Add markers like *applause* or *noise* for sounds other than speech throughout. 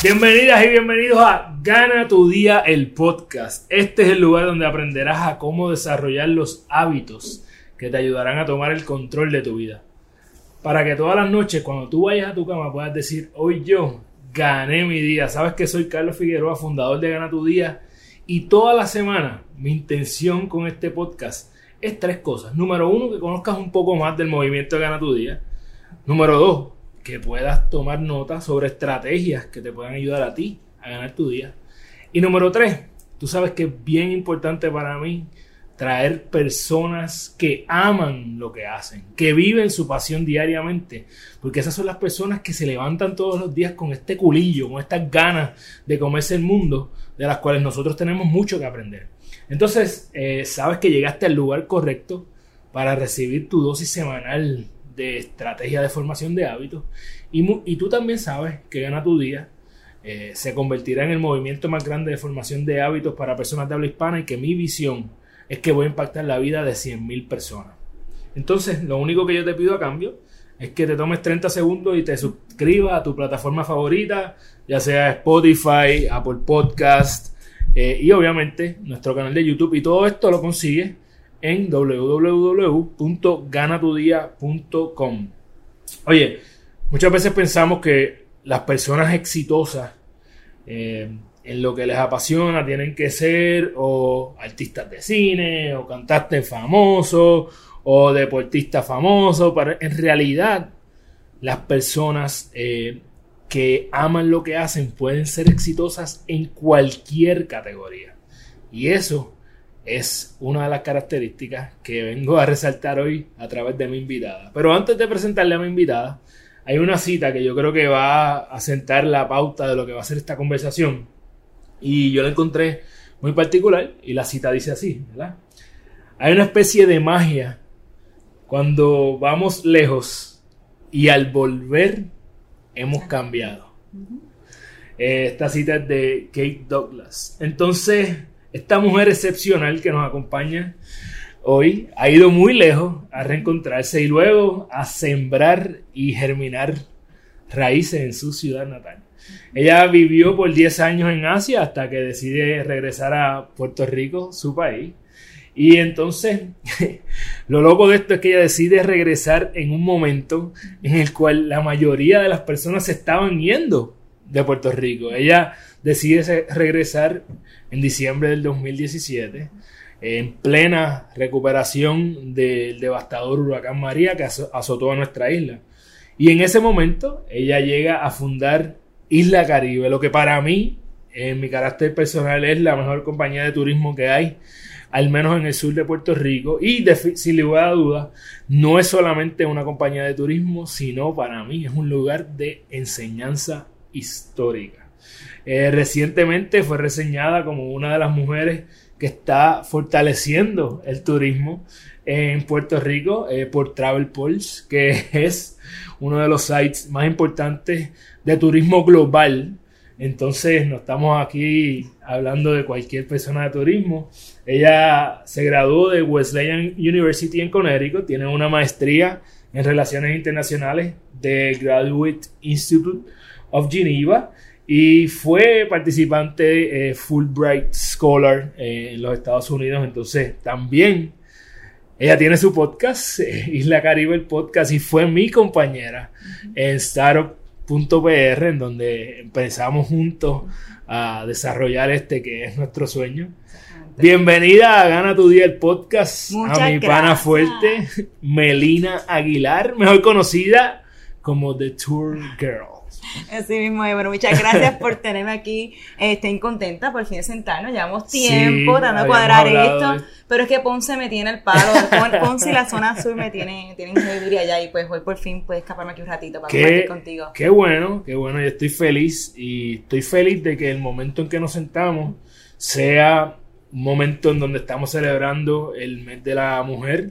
Bienvenidas y bienvenidos a Gana tu día el podcast. Este es el lugar donde aprenderás a cómo desarrollar los hábitos que te ayudarán a tomar el control de tu vida. Para que todas las noches cuando tú vayas a tu cama puedas decir, hoy yo gané mi día. Sabes que soy Carlos Figueroa, fundador de Gana tu día. Y toda la semana mi intención con este podcast es tres cosas. Número uno, que conozcas un poco más del movimiento de Gana tu día. Número dos, que puedas tomar notas sobre estrategias que te puedan ayudar a ti a ganar tu día. Y número tres, tú sabes que es bien importante para mí traer personas que aman lo que hacen, que viven su pasión diariamente, porque esas son las personas que se levantan todos los días con este culillo, con estas ganas de comerse el mundo, de las cuales nosotros tenemos mucho que aprender. Entonces, eh, sabes que llegaste al lugar correcto para recibir tu dosis semanal de estrategia de formación de hábitos. Y, tú también sabes que Gana tu Día eh, se convertirá en el movimiento más grande de formación de hábitos para personas de habla hispana y que mi visión es que voy a impactar la vida de 100.000 personas. Entonces, lo único que yo te pido a cambio es que te tomes 30 segundos y te suscribas a tu plataforma favorita, ya sea Spotify, Apple Podcast eh, y obviamente nuestro canal de YouTube. Y todo esto lo consigues en www.ganatudia.com. Oye, muchas veces pensamos que las personas exitosas eh, en lo que les apasiona tienen que ser o artistas de cine o cantantes famosos o deportistas famosos, pero en realidad las personas eh, que aman lo que hacen pueden ser exitosas en cualquier categoría. Y eso es una de las características que vengo a resaltar hoy a través de mi invitada. Pero antes de presentarle a mi invitada, hay una cita que yo creo que va a sentar la pauta de lo que va a ser esta conversación. Y yo la encontré muy particular y la cita dice así, ¿verdad? Hay una especie de magia cuando vamos lejos y al volver hemos cambiado. Esta cita es de Kate Douglas. Entonces, esta mujer excepcional que nos acompaña hoy ha ido muy lejos a reencontrarse y luego a sembrar y germinar raíces en su ciudad natal. Ella vivió por 10 años en Asia hasta que decide regresar a Puerto Rico, su país. Y entonces, *laughs* lo loco de esto es que ella decide regresar en un momento en el cual la mayoría de las personas se estaban yendo de Puerto Rico. Ella decide regresar en diciembre del 2017, en plena recuperación del devastador huracán María que azotó a nuestra isla. Y en ese momento ella llega a fundar Isla Caribe, lo que para mí, en mi carácter personal, es la mejor compañía de turismo que hay, al menos en el sur de Puerto Rico. Y sin lugar a dudas, no es solamente una compañía de turismo, sino para mí es un lugar de enseñanza histórica. Eh, recientemente fue reseñada como una de las mujeres que está fortaleciendo el turismo en Puerto Rico eh, por Travel Pulse, que *laughs* es uno de los sites más importantes de turismo global. Entonces, no estamos aquí hablando de cualquier persona de turismo. Ella se graduó de Wesleyan University en Connecticut, tiene una maestría en Relaciones Internacionales de Graduate Institute of Geneva y fue participante eh, Fulbright Scholar eh, en los Estados Unidos. Entonces, también ella tiene su podcast, eh, *laughs* Isla Caribe el podcast, y fue mi compañera en Startup.pr, en donde empezamos juntos a desarrollar este que es nuestro sueño. Bienvenida a Gana tu Día el podcast a mi pana fuerte, Melina Aguilar, mejor conocida como The Tour Girl. Así mismo, bueno, muchas gracias por tenerme aquí. Estoy contenta por fin de sentarnos. Llevamos tiempo dando a cuadrar esto. Pero es que Ponce me tiene el palo. Ponce y la zona sur me tienen, tienen que vivir allá. Y pues hoy por fin puedes escaparme aquí un ratito para compartir contigo. Qué bueno, qué bueno. Yo estoy feliz. Y estoy feliz de que el momento en que nos sentamos sea un momento en donde estamos celebrando el mes de la mujer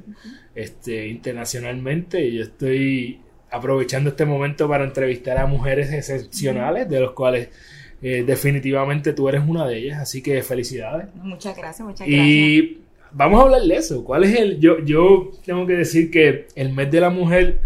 este, internacionalmente y yo estoy aprovechando este momento para entrevistar a mujeres excepcionales, de los cuales eh, definitivamente tú eres una de ellas, así que felicidades. Muchas gracias, muchas gracias. Y vamos a hablar de eso. ¿Cuál es el? Yo, yo tengo que decir que el mes de la mujer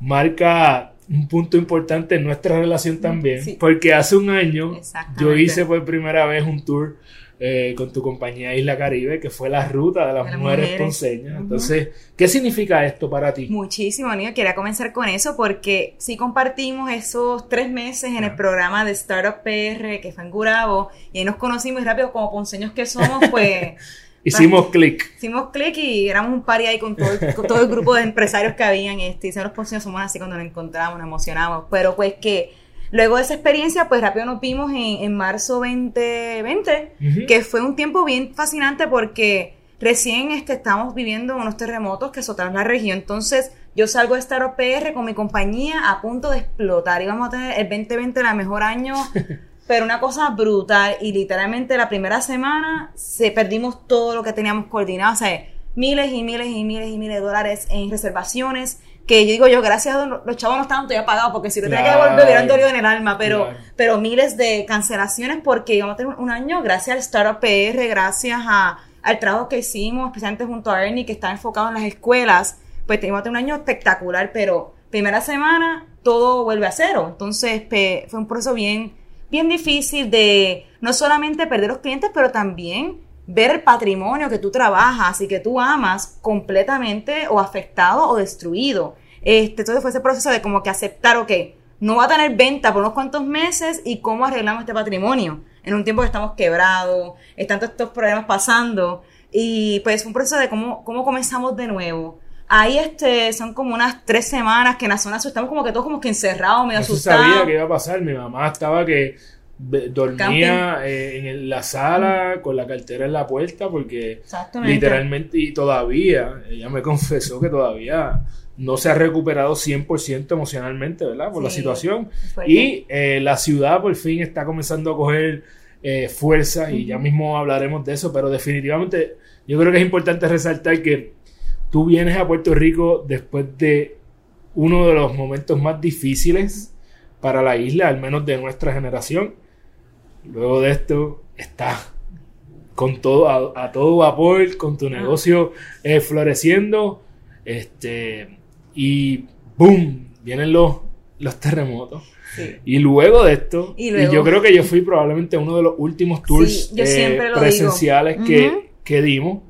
marca un punto importante en nuestra relación también, porque hace un año yo hice por primera vez un tour eh, con tu compañía Isla Caribe, que fue la ruta de las, mujeres, ponceñas. Entonces, ¿qué significa esto para ti? Muchísimo, Niño. Quería comenzar con eso porque sí compartimos esos tres meses en el programa de Startup PR que fue en Gurabo y ahí nos conocimos rápido como ponceños que somos, pues... *laughs* Hicimos clic. Hicimos clic y éramos un party ahí con todo, con todo el grupo de *laughs* empresarios que habían. Este, y los ponceños somos así cuando nos encontramos, nos emocionamos. Pero pues que Luego de esa experiencia, pues rápido nos vimos en, marzo 2020, que fue un tiempo bien fascinante porque recién este, estamos viviendo unos terremotos que azotaron la región. Entonces, yo salgo de Star OPR con mi compañía a punto de explotar. Íbamos a tener el 2020 el mejor año, *laughs* pero una cosa brutal. Y literalmente la primera semana se perdimos todo lo que teníamos coordinado. O sea, miles y miles y miles y miles de dólares en reservaciones que yo digo yo, gracias a Dios, los chavos no estaban todavía pagados, porque si lo tenía que devolver hubieran dolido en el alma, pero, pero miles de cancelaciones porque íbamos a tener un año gracias al Startup PR, gracias a, al trabajo que hicimos, especialmente junto a Ernie, que está enfocado en las escuelas, pues íbamos a tener un año espectacular, pero primera semana todo vuelve a cero, entonces fue un proceso bien, bien difícil de no solamente perder los clientes, pero también ver el patrimonio que tú trabajas y que tú amas completamente o afectado o destruido. Este, entonces fue ese proceso de como que aceptar, ok, no va a tener venta por unos cuantos meses y cómo arreglamos este patrimonio en un tiempo que estamos quebrados, están todos estos problemas pasando y pues fue un proceso de cómo, cómo comenzamos de nuevo. Ahí este, son como unas tres semanas que en la zona estamos como que todos como que encerrados, medio no asustados. sabía que iba a pasar, mi mamá estaba que dormía eh, en la sala con la cartera en la puerta porque literalmente y todavía, ella me *laughs* confesó que todavía no se ha recuperado 100% emocionalmente, ¿verdad? Por la situación. Y eh, la ciudad por fin está comenzando a coger eh, fuerza y ya mismo hablaremos de eso, pero definitivamente yo creo que es importante resaltar que tú vienes a Puerto Rico después de uno de los momentos más difíciles para la isla, al menos de nuestra generación Luego de esto, estás con todo, a, todo vapor, con tu negocio eh, floreciendo. Este, y ¡boom! Vienen los, los terremotos. Y luego de esto, y, yo creo que yo fui probablemente uno de los últimos tours eh, presenciales que, que dimos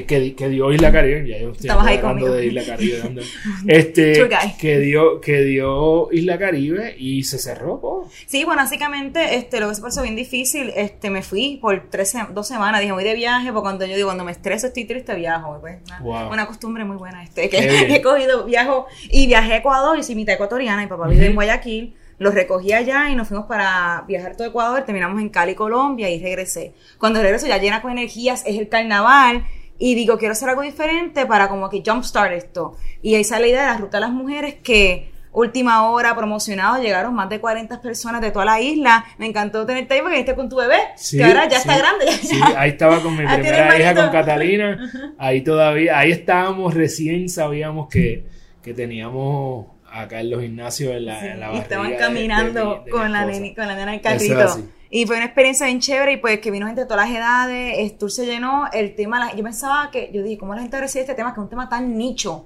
que, que, dio Isla Caribe, ya yo estoy hablando de Isla Caribe, *laughs* este, que dio, que dio Isla Caribe y se cerró. Sí, bueno, básicamente, este, lo que se pasó bien difícil, este, me fui por tres, dos semanas, dije, voy de viaje, porque cuando yo digo, cuando me estreso, estoy triste, viajo, pues, una, costumbre muy buena, este, que, *laughs* he cogido, viajo, y viajé a Ecuador, y soy mitad ecuatoriana, y papá vive en Guayaquil, los recogí allá y nos fuimos para viajar todo Ecuador, terminamos en Cali, Colombia, y regresé. Cuando regreso ya llena con energías, es el carnaval, y digo, quiero hacer algo diferente para como que jumpstart esto. Y ahí sale la idea de la Ruta de las Mujeres que última hora promocionado, llegaron más de 40 personas de toda la isla. Me encantó tenerte ahí porque viniste con tu bebé, que ahora ya está grande. Sí, *laughs* ahí estaba con mi primera hija, con Catalina. *laughs* Ahí todavía, ahí estábamos, recién sabíamos que, que teníamos acá en los gimnasios en la, en la Estaban caminando con, la nena, con la nena en el carrito. Y fue una experiencia bien chévere y pues que vino gente de todas las edades, el tour se llenó, el tema, yo pensaba que, yo dije, ¿cómo la gente recibe este tema? Que es un tema tan nicho.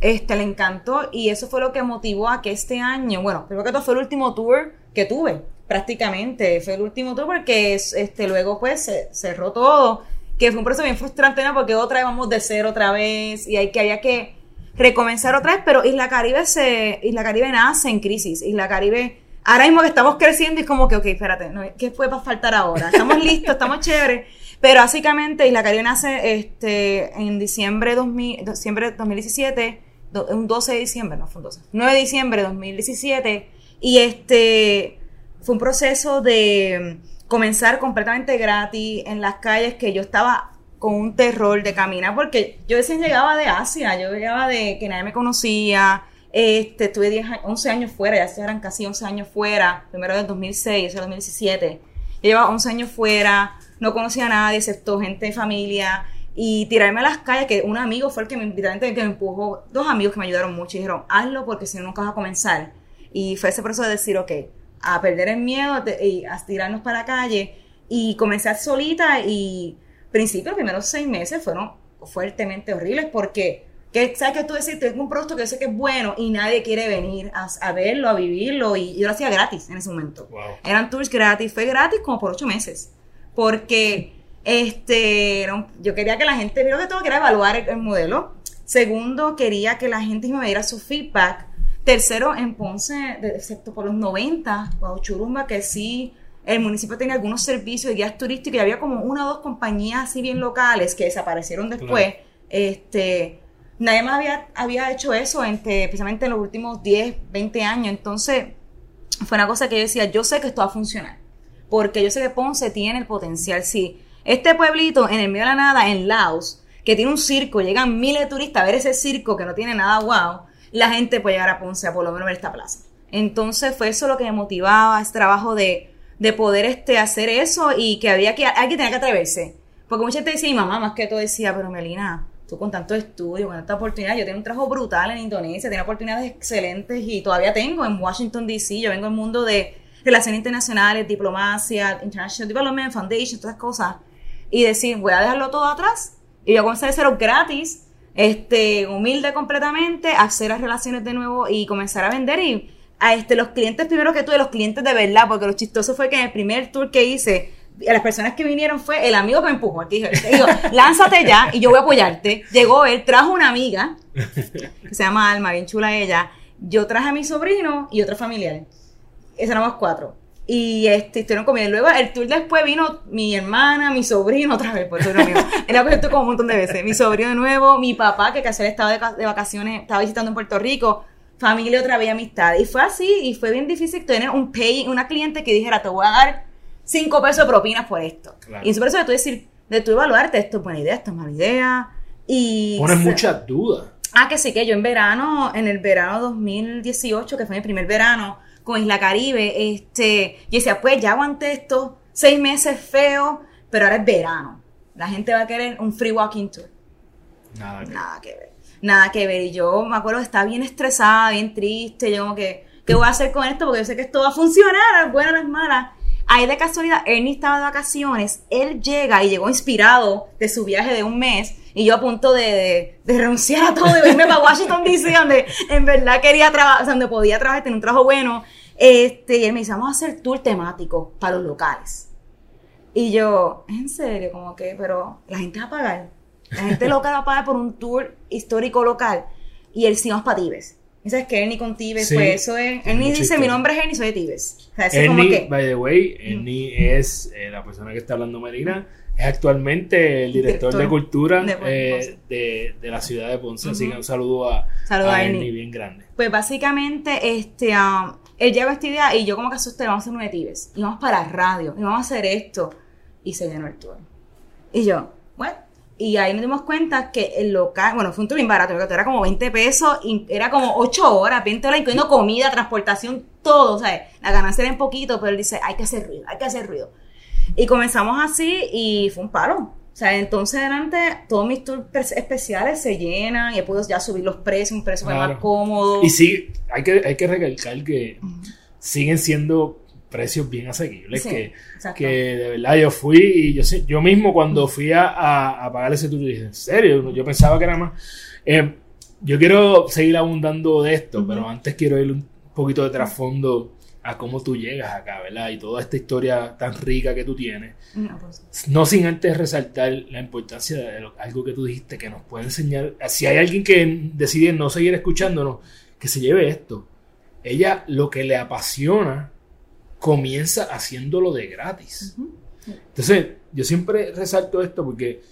Este, le encantó y eso fue lo que motivó a que este año, bueno, primero que todo fue el último tour que tuve, prácticamente, fue el último tour porque este, luego pues se cerró todo, que fue un proceso bien frustrante, ¿no? Porque otra vez vamos de cero otra vez y hay que, había que recomenzar otra vez, pero Isla Caribe se, Isla Caribe nace en crisis, Isla Caribe ahora mismo que estamos creciendo y como que, ok, espérate, ¿qué puede faltar ahora? Estamos *laughs* listos, estamos chéveres. Pero básicamente Isla Caribe nace este, en diciembre, 2000, diciembre 2017, un 12 de diciembre, no fue un 12, 9 de diciembre de 2017. Y este fue un proceso de comenzar completamente gratis en las calles que yo estaba con un terror de caminar porque yo recién llegaba de Asia, yo llegaba de que nadie me conocía, este, estuve 10, 11 años fuera, ya eran casi 11 años fuera, primero del 2006, ese 2017. llevaba 11 años fuera, no conocía a nadie excepto gente de familia y tirarme a las calles, que un amigo fue el que me, que me empujó, dos amigos que me ayudaron mucho y dijeron, hazlo porque si no nunca vas a comenzar. Y fue ese proceso de decir, ok, a perder el miedo y a tirarnos para la calle. Y comencé solita y principio, los primeros seis meses fueron fuertemente horribles porque, que, ¿sabes que tú decís? Tengo un producto que yo sé que es bueno y nadie quiere venir a, verlo, a vivirlo y yo lo hacía gratis en ese momento. Eran tours gratis, fue gratis como por ocho meses. Porque este, yo quería que la gente, primero que todo, quería evaluar el, modelo. Segundo, quería que la gente me diera su feedback. Tercero, en Ponce, excepto por los 90, o Churumba, que sí, el municipio tenía algunos servicios de guías turísticos y había como una o dos compañías así bien locales que desaparecieron después. Este, nadie más había, había hecho eso, entre, especialmente en los últimos 10, 20 años. Entonces, fue una cosa que yo decía, yo sé que esto va a funcionar, porque yo sé que Ponce tiene el potencial, sí este pueblito en el medio de la nada, en Laos, que tiene un circo, llegan miles de turistas a ver ese circo que no tiene nada guau, la gente puede llegar a Ponce a por lo menos ver esta plaza. Entonces fue eso lo que me motivaba, ese trabajo de, de poder este, hacer eso y que había que, alguien tenía que atreverse. Porque mucha gente decía, mi mamá más que todo decía, pero Melina, tú con tanto estudio, con tanta oportunidad, yo tengo un trabajo brutal en Indonesia, tengo oportunidades excelentes y todavía tengo en Washington, D.C., yo vengo del mundo de relaciones internacionales, diplomacia, International Development Foundation, todas esas cosas y decir, voy a dejarlo todo atrás y voy a comenzar de cero gratis, este, humilde completamente, hacer las relaciones de nuevo y comenzar a vender y a este, los clientes primero que tuve, los clientes de verdad, porque lo chistoso fue que en el primer tour que hice, a las personas que vinieron fue el amigo que me empujó, que dijo, *laughs* lánzate ya y yo voy a apoyarte. Llegó él, trajo una amiga, que se llama Alma, bien chula ella, yo traje a mi sobrino y otro familiar. Esos éramos cuatro. Y este, estuvieron comiendo. Luego, el tour después vino mi hermana, mi sobrino, otra vez, por eso era mío. Él ha como un montón de veces. Mi sobrino de nuevo, mi papá, que casi estaba de, de, vacaciones, estaba visitando en Puerto Rico, familia otra vez, amistad. Y fue así, y fue bien difícil tener un pay, una cliente que dijera, te voy a dar cinco pesos de propinas por esto. Y es por eso de tú decir, de tú evaluarte, esto es buena idea, esto es mala idea. Y. Pones muchas dudas. Ah, que sí, que yo en verano, en el verano 2018, que fue mi primer verano, con Isla Caribe, este, y decía, pues ya aguanté esto seis meses feo, pero ahora es verano. La gente va a querer un free walking tour. Nada que, Nada que ver. Nada que ver. Y yo me acuerdo que estaba bien estresada, bien triste. Yo como que, ¿qué voy a hacer con esto? Porque yo sé que esto va a funcionar, es buena, no es. Ahí de casualidad, Ernie estaba de vacaciones, él llega y llegó inspirado de su viaje de un mes y yo a punto de, renunciar a todo y irme para Washington DC, *laughs* donde en verdad quería trabajar, donde podía trabajar, tener un trabajo bueno. Este, y él me dice, vamos a hacer tour temático para los locales. Y yo, en serio, como que, pero la gente va a pagar. La gente local va a pagar por un tour histórico local. Y él sí vamos para Tibes. Sabes que Ernie con Tibes, pues eso es. Ernie dice: Mi nombre es Ernie, soy de Tibes. O sea, Ernie, como que, by the way, Ernie es eh, la persona que está hablando Medina es actualmente el director, de cultura de, eh, de, la ciudad de Ponce. Así que un saludo a, a, Ernie. bien grande. Pues básicamente, este, um, él llegó esta idea y yo como que asusté, vamos a hacer un Tibes. Y vamos para radio, y vamos a hacer esto. Y se llenó el tour. Y yo, bueno. Y ahí nos dimos cuenta que el local, bueno, fue un tour bien barato, era como 20 pesos, y era como 8 horas, 20 horas, incluyendo comida, transportación, todo, o sea, la ganancia era un poquito, pero él dice, hay que hacer ruido, hay que hacer ruido. Y comenzamos así y fue un paro. O sea, entonces adelante todos mis tours especiales se llenan y he podido ya subir los precios, un precio más cómodo. Y sí, hay que, hay que recalcar que siguen siendo precios bien asequibles. que, que de verdad yo fui y yo, yo mismo cuando fui a, a, pagar ese tour dije, en serio, yo pensaba que era más. Eh, yo quiero seguir abundando de esto, pero antes quiero ir un poquito de trasfondo a cómo tú llegas acá, ¿verdad? Y toda esta historia tan rica que tú tienes. No, pues. no sin antes resaltar la importancia de algo que tú dijiste que nos puede enseñar. Si hay alguien que decide no seguir escuchándonos, que se lleve esto. Ella lo que le apasiona comienza haciéndolo de gratis. Entonces, yo siempre resalto esto porque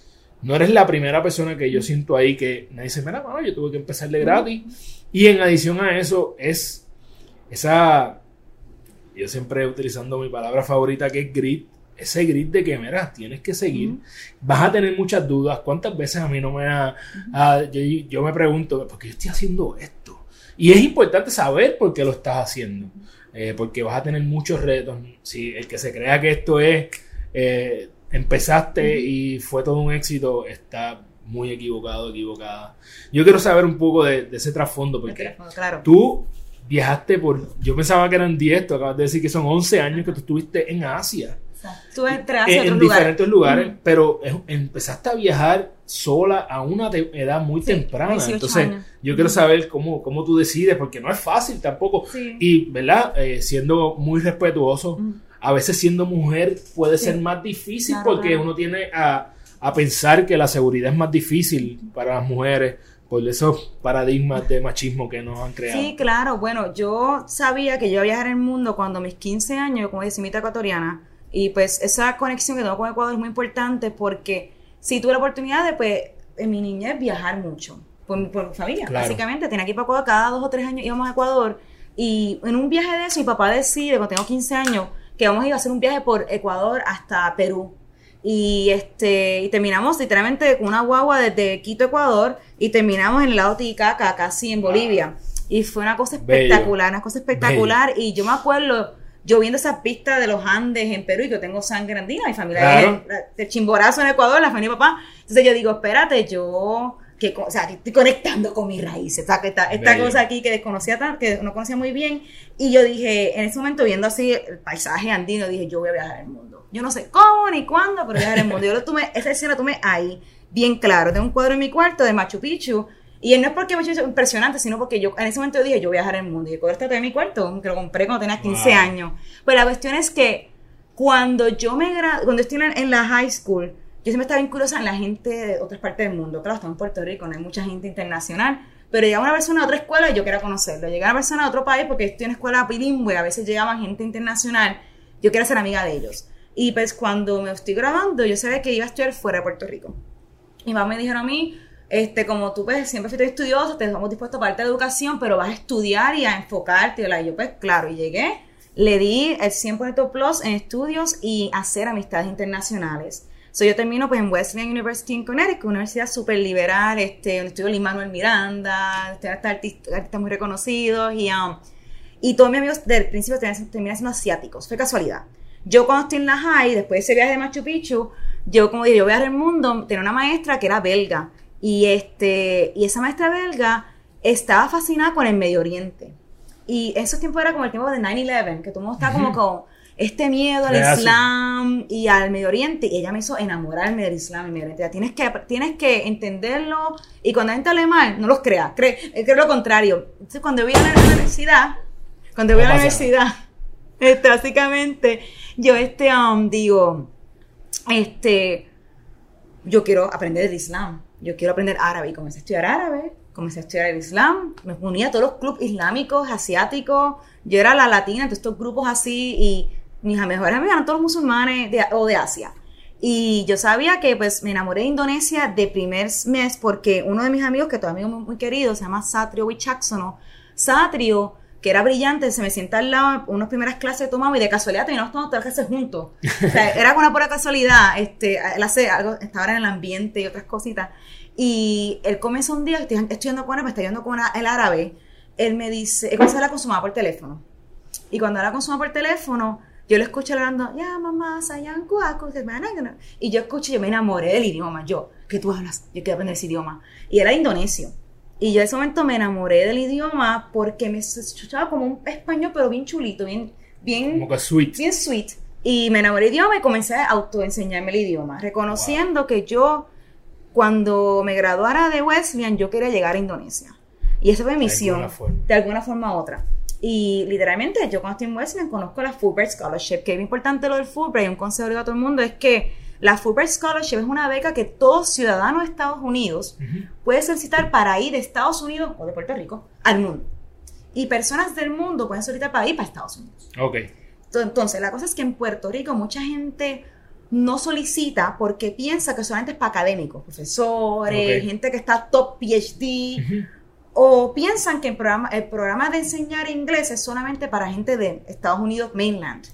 no eres la primera persona que yo siento ahí que me dice, mira, bueno, yo tuve que empezar de gratis. Y en adición a eso es esa yo siempre utilizando mi palabra favorita que es grit, ese grit de que, mira, tienes que seguir, vas a tener muchas dudas, ¿cuántas veces a mí no me ha, yo, me pregunto, ¿por qué yo estoy haciendo esto? Y es importante saber por qué lo estás haciendo, eh, porque vas a tener muchos retos. Si el que se crea que esto es, eh, empezaste y fue todo un éxito, está muy equivocado, equivocada. Yo quiero saber un poco de, ese trasfondo, porque tú viajaste por, yo pensaba que eran 10, tú acabas de decir que son 11 años que tú estuviste en Asia. Tú entraste en, en diferentes lugares, pero empezaste a viajar sola a una edad muy temprana. Entonces, yo quiero saber cómo, cómo tú decides, porque no es fácil tampoco. Y, ¿verdad? Eh, siendo muy respetuoso, a veces siendo mujer puede ser más difícil porque uno tiene a, a pensar que la seguridad es más difícil para las mujeres por esos paradigmas de machismo que nos han creado. Sí, claro. Bueno, yo sabía que yo iba a viajar el mundo cuando a mis 15 años, como decimita ecuatoriana, y pues esa conexión que tengo con Ecuador es muy importante porque si tuve la oportunidad de, pues, en mi niñez viajar mucho por, por mi familia, básicamente. Tenía que ir para Ecuador cada dos o tres años íbamos a Ecuador. Y en un viaje de eso, mi papá decide, cuando tengo 15 años, que vamos a ir a hacer un viaje por Ecuador hasta Perú. Y este y terminamos literalmente con una guagua desde Quito, Ecuador, y terminamos en el lado Titicaca, casi en Bolivia. Y fue una cosa espectacular, una cosa espectacular. Y yo me acuerdo yo viendo esa pista de los Andes en Perú y que tengo sangre andina, mi familia es de Chimborazo en Ecuador, la familia de papá. Entonces yo digo, espérate, yo que, o sea, estoy conectando con mis raíces, o sea, que esta, esta cosa aquí que desconocía que no conocía muy bien, y yo dije, en ese momento viendo así el paisaje andino, dije, yo voy a viajar el mundo. Yo no sé cómo ni cuándo, pero viajar el mundo. Yo lo tomé, esa escena la tomé ahí, bien claro. Tengo un cuadro en mi cuarto de Machu Picchu, y no es porque me hecho impresionante, sino porque yo en ese momento dije, yo voy a viajar el mundo. Y cuadro está de mi cuarto, que lo compré cuando tenía 15 años. Pero la cuestión es que cuando yo me cuando estoy en, la high school, yo siempre estaba bien curiosa en la gente de otras partes del mundo. Claro, estamos en Puerto Rico, no hay mucha gente internacional. Pero llegaba una persona de otra escuela y yo quería conocerlo. Llegaba una persona de otro país porque estoy en escuela bilingüe, a veces llegaba gente internacional, yo quería ser amiga de ellos. Y pues cuando me estoy grabando, yo sabía que iba a estudiar fuera de Puerto Rico. Y mamá me dijeron a mí, este, como tú pues siempre fuiste estudioso, te estamos dispuestos a parte de educación, pero vas a estudiar y a enfocarte. Y yo pues claro, y llegué, le di el 100% plus en estudios y hacer amistades internacionales. So, yo termino pues en Wesleyan University en Connecticut, una universidad súper liberal, este, donde estudio Lin Manuel Miranda, este, artistas, muy reconocidos y, um, y todos mis amigos del principio terminan siendo asiáticos, fue casualidad. Yo cuando estoy en la high, después de ese viaje de Machu Picchu, yo como dije, yo voy a ver el mundo, tenía una maestra que era belga y, este, y esa maestra belga estaba fascinada con el Medio Oriente. Y esos tiempos era como el tiempo de 9-11, que todo el mundo estaba como con este miedo al Islam y al Medio Oriente. Y ella me hizo enamorarme del Islam y Medio Oriente. Tienes que, tienes que entenderlo. Y cuando la gente hable mal, no los creas. Cree, cree lo contrario. Entonces, cuando voy a la universidad, cuando voy a la universidad, *laughs* este, básicamente, yo este, um, digo, este, yo quiero aprender el Islam yo quiero aprender árabe y comencé a estudiar árabe, comencé a estudiar el Islam, me unía a todos los clubes islámicos, asiáticos, yo era la latina, de estos grupos así y mis mejores eran todos musulmanes o de Asia. Y yo sabía que pues me enamoré de Indonesia de primer mes porque uno de mis amigos, que es muy, querido, se llama Satrio Wichaksono. Satrio que era brillante, se me sienta al lado, unas primeras clases tomamos y de casualidad terminamos tomando todas las clases juntos. O sea, *laughs* era una pura casualidad, este, él hace algo, estaba en el ambiente y otras cositas. Y él comenzó un día, estoy estudiando con él, me está yendo con el árabe, él me dice, él comienza a hablar con su mamá por teléfono. Y cuando habla con su mamá por teléfono, yo lo escucho hablando, ya mamá, sayan y yo escucho, yo me enamoré del idioma, yo, que tú hablas, yo quiero aprender ese idioma. Y era indonesio. Y yo en ese momento me enamoré del idioma porque me escuchaba como un español, pero bien chulito, bien, bien, como que sweet. bien sweet. Y me enamoré del idioma y comencé a autoenseñarme el idioma, reconociendo que yo, cuando me graduara de Wesleyan, yo quería llegar a Indonesia. Y esa fue mi misión, de alguna forma u otra. Y literalmente, yo cuando estoy en Wesleyan conozco la Fulbright Scholarship, que es importante lo del Fulbright, un consejo de todo el mundo, es que la Fulbright Scholarship es una beca que todo ciudadano de Estados Unidos puede solicitar para ir de Estados Unidos o de Puerto Rico al mundo. Y personas del mundo pueden solicitar para ir para Estados Unidos. Ok. Entonces, la cosa es que en Puerto Rico mucha gente no solicita porque piensa que solamente es para académicos, profesores, gente que está top PhD o piensan que el programa, el programa de enseñar inglés es solamente para gente de Estados Unidos mainland.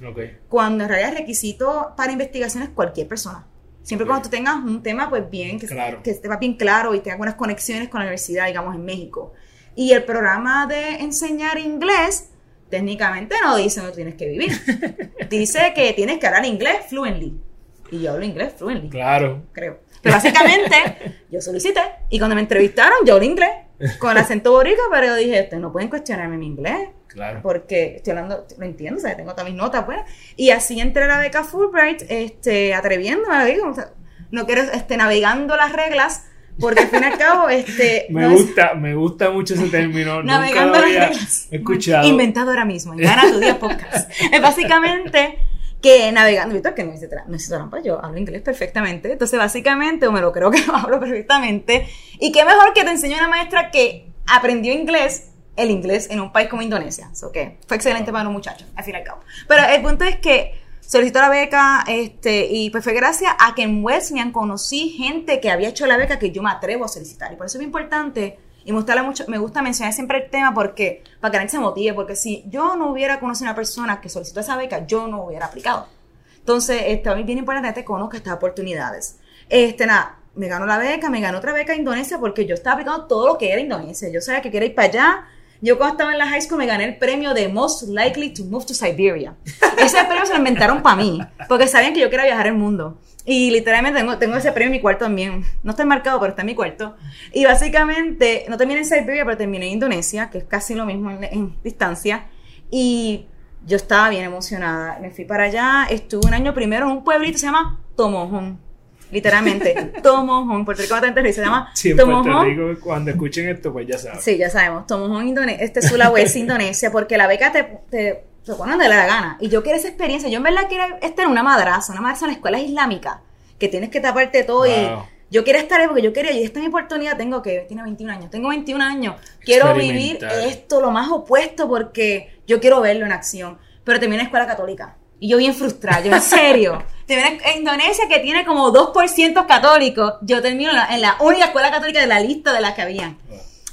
Cuando en realidad es requisito para investigaciones cualquier persona. Siempre cuando tú tengas un tema, pues bien, que, que esté bien claro y tenga buenas conexiones con la universidad, digamos, en México. Y el programa de enseñar inglés técnicamente no dice no tienes que vivir. *laughs* dice que tienes que hablar inglés fluently. Y yo hablo inglés fluently. Claro. Creo. Pero básicamente, *laughs* yo solicité. Y cuando me entrevistaron, yo hablo inglés. Con acento boricua, pero yo dije, este, no pueden cuestionarme mi inglés. Claro. Porque estoy hablando, lo entiendo, o sea, tengo todas mis notas, pues. Y así entré a la beca Fulbright, este, atreviéndome, digo, o sea, no quiero, este, navegando las reglas, porque al fin y al cabo, este... *laughs* Me no es- gusta, me gusta mucho ese término. Nunca Navegando lo las había reglas. escuchado. Inventado ahora mismo, en Gana tu Día Podcast. *laughs* Es básicamente que navegando, ¿viste? Que no hice, no hice trampa, yo hablo inglés perfectamente. Entonces, básicamente, o me lo creo que lo hablo perfectamente. Y qué mejor que te enseñe una maestra que aprendió inglés, el inglés en un país como Indonesia. So que fue excelente para los muchachos, al fin y al cabo. Pero el punto es que solicitó la beca, este, y pues fue gracias a que en Wesleyan conocí gente que había hecho la beca que yo me atrevo a solicitar. Y por eso es muy importante, y me gusta, mucho, me gusta mencionar siempre el tema porque, para que la gente se motive, porque si yo no hubiera conocido a una persona que solicitó esa beca, yo no hubiera aplicado. Entonces, este, a mí es bien importante que te conozca estas oportunidades. Este, nada, me ganó la beca, me ganó otra beca a Indonesia porque yo estaba aplicando todo lo que era Indonesia. Yo sabía que quería ir para allá. Yo cuando estaba en la high school me gané el premio de Most Likely to Move to Siberia. *laughs* Ese premio se lo inventaron para mí, porque sabían que yo quería viajar el mundo. Y literalmente tengo, tengo ese premio en mi cuarto también. No está enmarcado, pero está en mi cuarto. Y básicamente, no terminé en Siberia, pero terminé en Indonesia, que es casi lo mismo en, en distancia. Y yo estaba bien emocionada. Me fui para allá, estuve un año primero en un pueblito que se llama Tomohon. Literalmente, *laughs* Tomohon. Puerto Rico bastante risa, se llama Sí, en Puerto Tomohon. Rico, cuando escuchen esto, pues ya saben. Sí, ya sabemos. Tomohon, Indone este es Sulawesi, *laughs* Indonesia, porque la beca te, te, te pone donde le da gana. Y yo quiero esa experiencia. Yo en verdad quiero estar en una madraza, una madraza en la escuela islámica, que tienes que taparte todo Wow. y yo quiero estar ahí porque yo quería, y esta es mi oportunidad, tengo que, tiene 21 años, tengo 21 años, quiero vivir esto lo más opuesto porque yo quiero verlo en acción. Pero terminé en escuela católica. Y yo bien frustrada, yo en *laughs* serio. Terminé en Indonesia que tiene como 2% católicos. Yo termino en la, en la única escuela católica de la lista de las que habían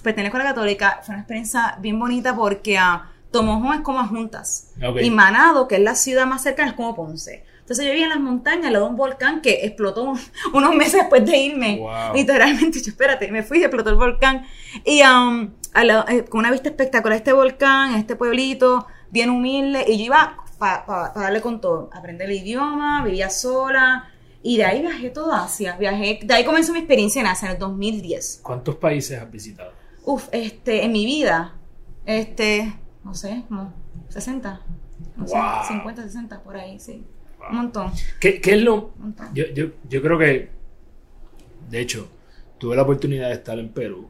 pues tener escuela católica fue una experiencia bien bonita porque a Tomohon es como a Juntas. Y Manado, que es la ciudad más cercana, es como Ponce. Entonces yo vivía en las montañas, al lado de un volcán que explotó un- *laughs* unos meses después de irme. Wow. Literalmente, *laughs* yo espérate, me fui y explotó el volcán. Y um, eh, con una vista espectacular este volcán, este pueblito, bien humilde. Y yo iba para darle con todo. Aprender el idioma, vivía sola. Y de ahí viajé todo Asia. Viajé, de ahí comenzó mi experiencia en Asia en el 2010. ¿Cuántos países has visitado? Uf, este, en mi vida, este, no sé, como 60, no sé, Wow. 50, 60, por ahí, sí. Wow. Un montón, ¿Qué, qué es lo...? Yo, yo, yo creo que, de hecho, tuve la oportunidad de estar en Perú.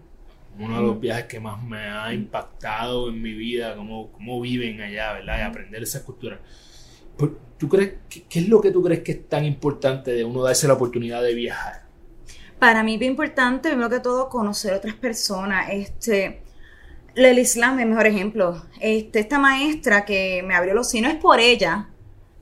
Uno de los viajes que más me ha impactado en mi vida, cómo, cómo viven allá, ¿verdad? Y aprender esa cultura. Por- ¿Tú crees, qué, qué es lo que tú crees que es tan importante de uno darse la oportunidad de viajar? Para mí es importante, primero que todo, conocer otras personas. Este, el Islam es el mejor ejemplo. Este, esta maestra que me abrió los ojos, no es por ella,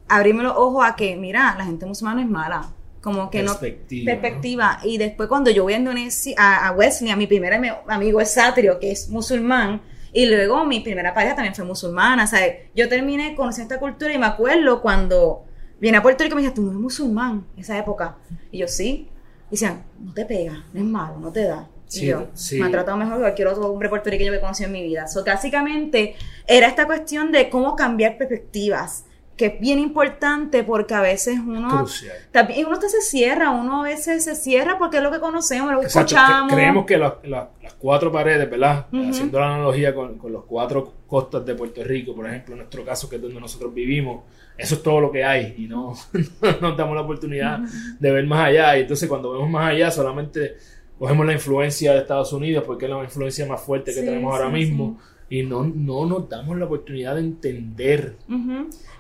abrirme los ojos a que, mira, la gente musulmana no es mala. Como que no. Perspectiva, ¿no? Perspectiva. Y después, cuando yo voy a Indonesia, a, a Wesley, a mi primer ami- amigo es Satrio, que es musulmán. Y luego mi primera pareja también fue musulmana. Sea, yo terminé conociendo esta cultura y me acuerdo cuando vine a Puerto Rico me dijeron, tú no eres musulmán en esa época. Y yo sí. Y decían, no te pega, no es malo, no te da. Sí, yo, sí. me han tratado mejor que cualquier otro hombre puertorriqueño que he conocido en mi vida. So, básicamente, era esta cuestión de cómo cambiar perspectivas, que es bien importante porque a veces uno Crucial. también uno se cierra, uno a veces se cierra porque es lo que conocemos, lo que Exacto, escuchamos. que- creemos que la- la- las cuatro paredes, ¿verdad? Haciendo la analogía con, con los cuatro costas de Puerto Rico, por ejemplo, en nuestro caso, que es donde nosotros vivimos, eso es todo lo que hay y no, *laughs* no nos damos la oportunidad de ver más allá. Y entonces, cuando vemos más allá, solamente cogemos la influencia de Estados Unidos, porque es la influencia más fuerte que Sí, tenemos ahora sí, mismo, y no, no nos damos la oportunidad de entender.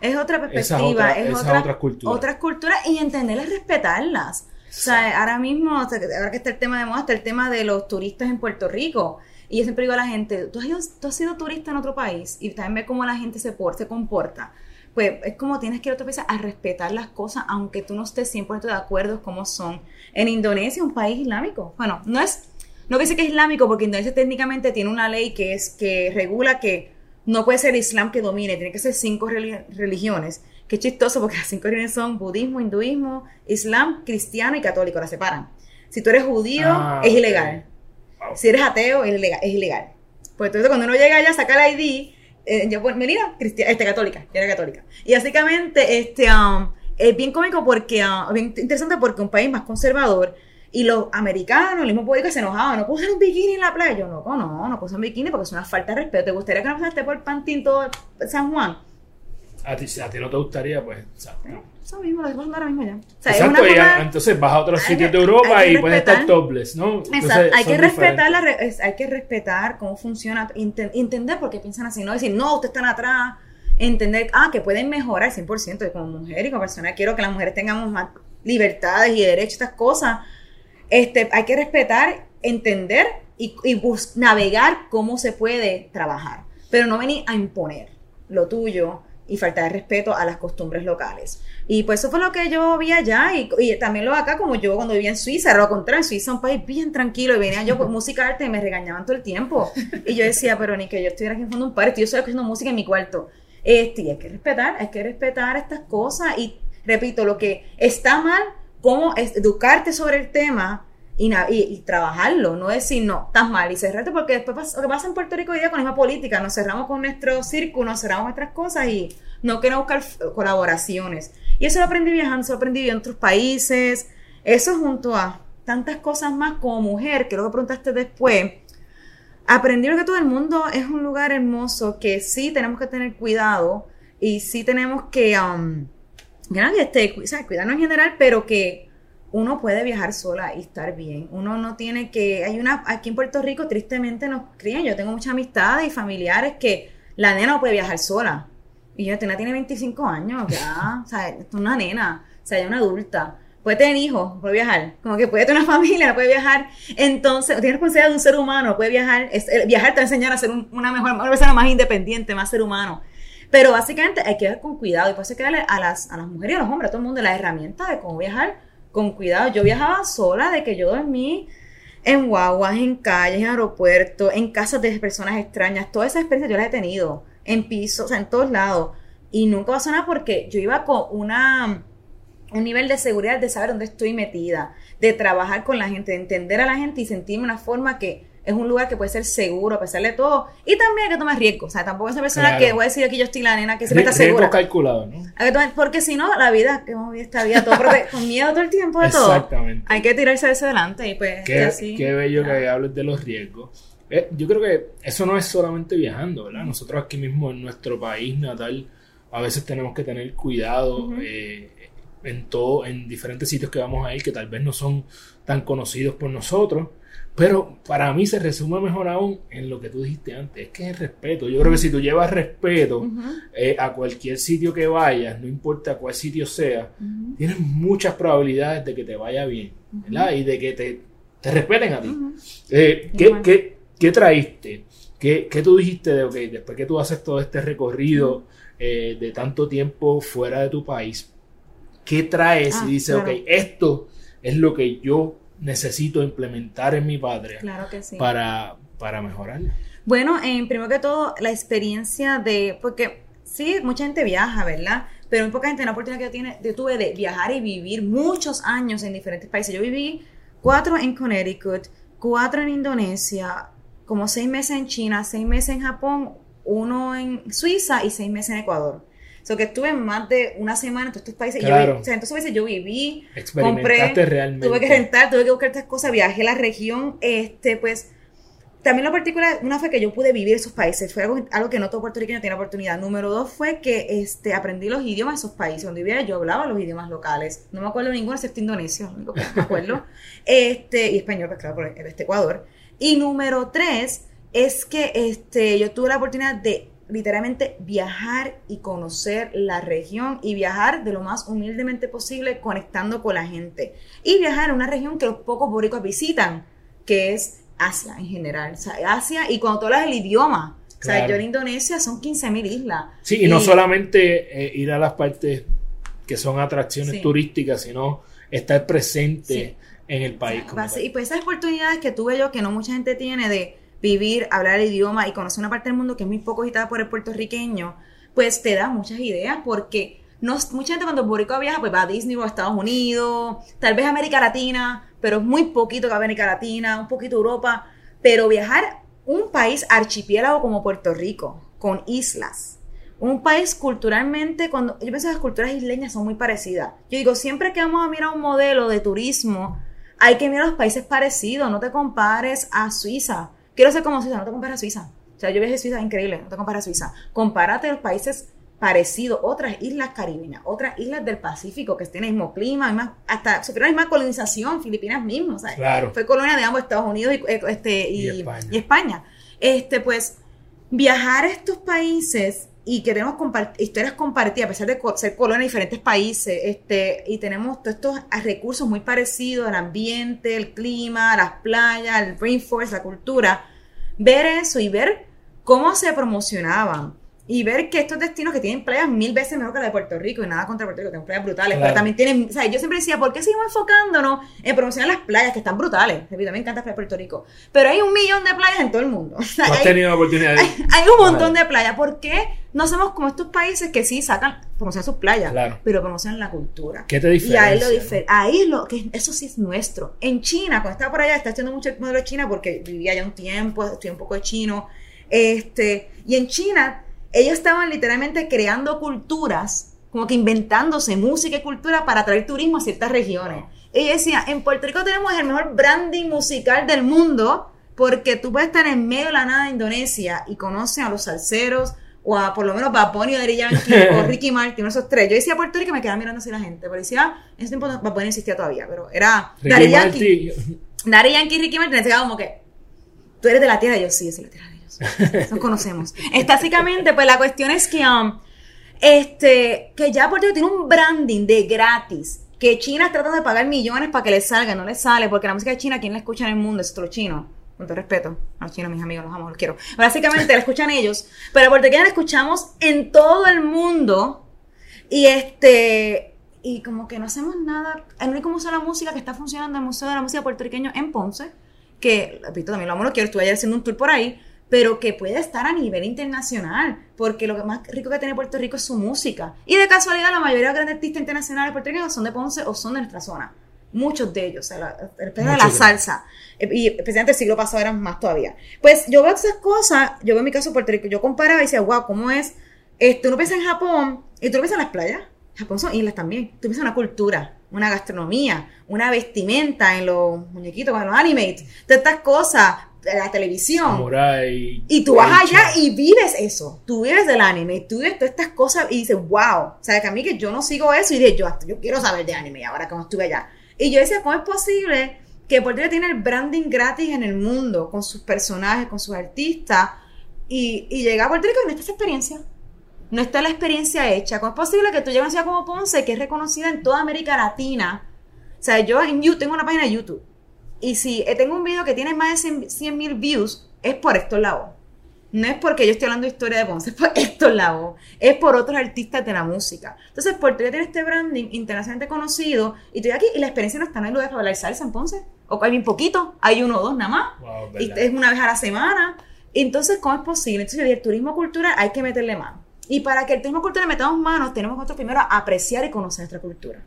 Es otra perspectiva, es otra, otras culturas. otras culturas y entenderlas, respetarlas. O sea, ahora mismo, o sea, ahora que está el tema de moda, está el tema de los turistas en Puerto Rico. Y yo siempre digo a la gente, ¿tú has, ido- tú has sido turista en otro país y también ves cómo la gente se, por, se comporta. Pues es como tienes que ir a otro país a respetar las cosas, aunque tú no estés 100% de acuerdo cómo son. En Indonesia, un país islámico. Bueno, no es, no que dice que es islámico, porque Indonesia técnicamente tiene una ley que es que regula que no puede ser Islam que domine, tiene que ser cinco reli- religiones. Qué chistoso porque las cinco religiones son budismo, hinduismo, islam, cristiano y católico, las separan. Si tú eres judío, Ah, es ilegal. Si eres ateo, es ilegal. Es ilegal. Pues entonces cuando uno llega allá, saca el ID, eh, yo, pues, Melina, este, católica, yo era católica. Y básicamente, este, um, es bien cómico porque, uh, bien interesante porque un país más conservador, y los americanos, el mismo público se enojaban, no puedo un bikini en la playa. Yo, no, no, no puedo un bikini porque es una falta de respeto. ¿Te gustaría que no esté por Pantín todo San Juan? A ti, a ti no te gustaría, pues, Eso mismo, lo digo ahora mismo ya. O sea, Exacto, entonces vas a otros sitios de Europa y puedes estar topless, ¿no? Exacto, hay que, respetar la, hay que respetar cómo funciona, entender por qué piensan así, no decir, no, ustedes están atrás, entender, ah, que pueden mejorar 100% como mujer y como persona, quiero que las mujeres tengamos más libertades y derechos, estas cosas, este, hay que respetar, entender y, navegar cómo se puede trabajar, pero no venir a imponer lo tuyo y faltar de respeto a las costumbres locales. Y pues eso fue lo que yo vi allá y, también lo acá como yo cuando vivía en Suiza, lo contrario, en Suiza un país bien tranquilo y venía yo con música arte y me regañaban todo el tiempo. Y yo decía, pero ni que yo estuviera aquí en fondo un par, yo estoy haciendo música en mi cuarto. Este, y hay que respetar, hay que respetar estas cosas y repito, lo que está mal cómo educarte sobre el tema y, trabajarlo, no decir no, estás mal y cerrarte, porque después lo que pasa en Puerto Rico hoy día con la misma política, nos cerramos con nuestro círculo, nos cerramos nuestras cosas y no queremos buscar colaboraciones. Y eso lo aprendí viajando, eso lo aprendí en otros países, eso junto a tantas cosas más como mujer, que que preguntaste después, aprendí que todo el mundo es un lugar hermoso, que sí tenemos que tener cuidado y sí tenemos que... Um, nadie esté, o sea, cuidarnos en general, pero que uno puede viajar sola y estar bien. Uno no tiene que, hay una, aquí en Puerto Rico tristemente nos crían, yo tengo muchas amistades y familiares que la nena no puede viajar sola. Y yo, nena tiene 25 años, ya, o sea, es una nena, o sea, ya una adulta. Puede tener hijos, puede viajar. Como que puede tener una *laughs* familia, puede viajar. Entonces, tiene responsabilidad de un ser humano, puede viajar. Es, viajar te va a enseñar a ser una mejor, persona más independiente, más ser humano. Pero básicamente hay que ver con cuidado y por eso hay que darle a las, a las mujeres y a los hombres, a todo el mundo, la herramienta de cómo viajar con cuidado. Yo viajaba sola, de que yo dormí en guaguas, en calles, en aeropuertos, en casas de personas extrañas. Toda esa experiencia yo la he tenido en pisos, o sea, en todos lados. Y nunca pasó nada porque yo iba con una un nivel de seguridad de saber dónde estoy metida, de trabajar con la gente, de entender a la gente y sentirme una forma que es un lugar que puede ser seguro a pesar de todo. Y también hay que tomar riesgo. O sea, tampoco es una persona que voy a decir aquí yo estoy la nena que siempre está segura. calculado, ¿no? porque si no, la vida, que hemos vivido esta vida todo, con miedo todo el tiempo de todo. Exactamente. Hay que tirarse de ese delante y pues. Qué, así, qué bello que hables de los riesgos. Eh, yo creo que eso no es solamente viajando, ¿verdad? Nosotros aquí mismo en nuestro país natal a veces tenemos que tener cuidado eh, en todo, en diferentes sitios que vamos a ir que tal vez no son tan conocidos por nosotros pero para mí se resume mejor aún en lo que tú dijiste antes, es que es el respeto. Yo creo que si tú llevas respeto eh, a cualquier sitio que vayas, no importa cuál sitio sea, tienes muchas probabilidades de que te vaya bien, ¿verdad? Y de que te, te respeten a ti. Eh, ¿qué, qué, qué, traíste? ¿Qué, ¿Qué, tú dijiste de, ok, después que tú haces todo este recorrido eh, de tanto tiempo fuera de tu país, ¿qué traes? y ah, dices, ok, esto es lo que yo necesito implementar en mi padre para, para mejorar? Bueno, en primero que todo, la experiencia de, porque sí, mucha gente viaja, ¿verdad? Pero muy poca gente la oportunidad que yo, tiene, yo tuve de viajar y vivir muchos años en diferentes países. Yo viví cuatro en Connecticut, cuatro en Indonesia, como seis meses en China, seis meses en Japón, uno en Suiza y seis meses en Ecuador. So que estuve más de una semana en todos estos países. Yo, o sea, entonces yo viví, compré, realmente. tuve que rentar, tuve que buscar estas cosas, viajé a la región, este, pues, también lo particular, una fue que yo pude vivir esos países, fue algo, algo que no todo puertorriqueño tiene oportunidad. Número dos fue que este, aprendí los idiomas de esos países. Donde vivía yo hablaba los idiomas locales. No me acuerdo ninguno excepto indonesio, único que me acuerdo. *laughs* este, y español, pues claro, por este Ecuador. Y número tres es que este, yo tuve la oportunidad de literalmente viajar y conocer la región y viajar de lo más humildemente posible conectando con la gente. Y viajar a una región que los pocos boricuas visitan, que es Asia en general. O sea, Asia y cuando tú hablas el idioma. O sea, yo en Indonesia son 15.000 islas. Sí, y, no solamente eh, ir a las partes que son atracciones turísticas, sino estar presente en el país. y pues esas oportunidades que tuve yo que no mucha gente tiene de vivir, hablar el idioma y conocer una parte del mundo que es muy poco visitada por el puertorriqueño, pues te da muchas ideas porque no, mucha gente cuando Boricua viaja pues va a Disney o a Estados Unidos, tal vez América Latina, pero es muy poquito que a América Latina, un poquito Europa, pero viajar un país archipiélago como Puerto Rico, con islas, un país culturalmente, cuando yo pienso que las culturas isleñas son muy parecidas. Yo digo, siempre que vamos a mirar un modelo de turismo, hay que mirar los países parecidos, no te compares a Suiza. Quiero ser como Suiza, no te compares a Suiza. O sea, yo viajé a Suiza, increíble, no te compares a Suiza. Compárate a los países parecidos, otras islas caribeñas, otras islas del Pacífico que tienen el mismo clima, hasta sufrieron la misma colonización, Filipinas mismo, ¿sabes? Claro. Fue colonia de ambos Estados Unidos y, este, y, Y España. y España. Este, pues, viajar a estos países y que tenemos compart- historias compartidas, a pesar de co- ser colonia de diferentes países, este, y tenemos todos estos recursos muy parecidos, el ambiente, el clima, las playas, el rainforest, la cultura, ver eso y ver cómo se promocionaban. Y ver que estos destinos que tienen playas mil veces mejor que la de Puerto Rico, y nada contra Puerto Rico, tenemos playas brutales, Claro. pero también tienen, o sea, yo siempre decía, ¿por qué seguimos enfocándonos en promocionar las playas que están brutales? Repito, me encanta playas de Puerto Rico, pero hay un millón de playas en todo el mundo. *laughs* O sea, ¿No has hay- tenido la oportunidad de hay, hay un montón de playas. ¿Por qué no hacemos como estos países que sí sacan, promocionan sus playas, Claro. pero promocionan la cultura? ¿Qué te Y ahí lo diferencia, difer- ahí lo que eso sí es nuestro. En China, cuando estaba por allá, estaba haciendo mucho el modelo de China porque vivía allá un tiempo, estudié un poco de chino. Este, y en China, ellos estaban literalmente creando culturas, como que inventándose música y cultura para atraer turismo a ciertas regiones. Ella decía, en Puerto Rico tenemos el mejor branding musical del mundo porque tú puedes estar en medio de la nada de Indonesia y conoces a los salseros o a por lo menos Bad Bunny o Daddy Yankee o *laughs* Ricky Martin, uno de esos tres. Yo decía Puerto Rico y me quedaba mirando así la gente, pero decía, en ese tiempo Bad Bunny existía todavía, pero era Ricky Daddy Yankee. Martin, Daddy Yankee y Ricky Martin, quedaba como que, tú eres de la tierra, y yo sí, yo soy de la tierra de ellos. *laughs* Nos conocemos. Básicamente, pues la cuestión es que, um, este, que ya Puerto Rico tiene un branding de gratis. Que China tratando de pagar millones para que le salga, no le sale, porque la música de China, ¿quién la escucha en el mundo? Es los chinos. Con todo respeto a los chinos, mis amigos, los amo, los quiero. Básicamente la escuchan ellos, pero Puerto Rico la escuchamos en todo el mundo. Y este, y como que no hacemos nada. El único museo de la música que está funcionando el Museo de la Música Puertorriqueño en Ponce, que, repito, también lo amo, lo quiero, estuve ayer haciendo un tour por ahí, pero que puede estar a nivel internacional, porque lo más rico que tiene Puerto Rico es su música. Y de casualidad, la mayoría de los grandes artistas internacionales puertorriqueños son de Ponce o son de nuestra zona. Muchos de ellos, o sea, la, especialmente la salsa, eh, y especialmente el siglo pasado eran más todavía. Pues yo veo esas cosas, yo veo en mi caso Puerto Rico, yo comparaba y decía, wow, ¿cómo es? Este, uno piensa en Japón y tú no piensas en las playas. Japón son islas también. Tú piensas en una cultura, una gastronomía, una vestimenta en los muñequitos, en los animates, todas estas cosas, de la televisión. Samurai, Y tú vas allá y vives eso. Tú vives del anime, tú vives todas estas cosas y dices, wow. O sea, que a mí que yo no sigo eso y dije, yo, yo quiero saber de anime ahora como estuve allá. Y yo decía, ¿cómo es posible que Puerto Rico tiene el branding gratis en el mundo con sus personajes, con sus artistas? Y, y llega a Puerto Rico y no está esa experiencia. No está la experiencia hecha. ¿Cómo es posible que tú llegues a una ciudad como Ponce, que es reconocida en toda América Latina? O sea, yo en YouTube tengo una página de YouTube. Y si eh, tengo un video que tiene más de 100 mil views, es por Héctor Lavoe. No es porque yo estoy hablando de historia de Ponce, es por Héctor Lavoe. Es por otros artistas de la música. Entonces, Puerto Rico tiene este branding internacionalmente conocido. Y estoy aquí y la experiencia no está. No hay lugar para bailar salsa en Ponce. O hay bien poquito. Hay uno o dos nada más. Wow, Y es una vez a la semana. Entonces, ¿cómo es posible? Entonces, el turismo cultural hay que meterle mano. Y para que el turismo cultural le metamos manos, tenemos que nosotros primero apreciar y conocer nuestra cultura.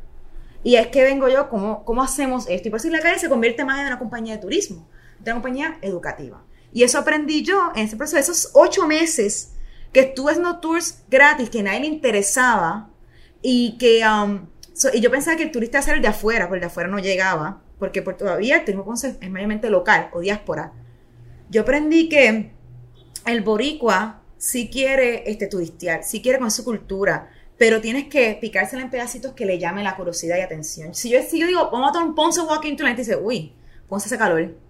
Y es que vengo yo, ¿cómo, cómo hacemos esto? Y por eso la calle se convierte más en una compañía de turismo, de una compañía educativa. Y eso aprendí yo en ese proceso, esos ocho meses que estuve haciendo tours gratis, que nadie le interesaba, y que um, y yo pensaba que el turista era el de afuera, pero el de afuera no llegaba, porque por todavía el turismo es mayormente local o diáspora. Yo aprendí que el boricua sí quiere este, turistear, sí quiere con su cultura, pero tienes que picársela en pedacitos que le llame la curiosidad y atención. Si yo, si yo digo, vamos a tomar un Ponce Walking to la gente dice, uy, Ponce hace calor.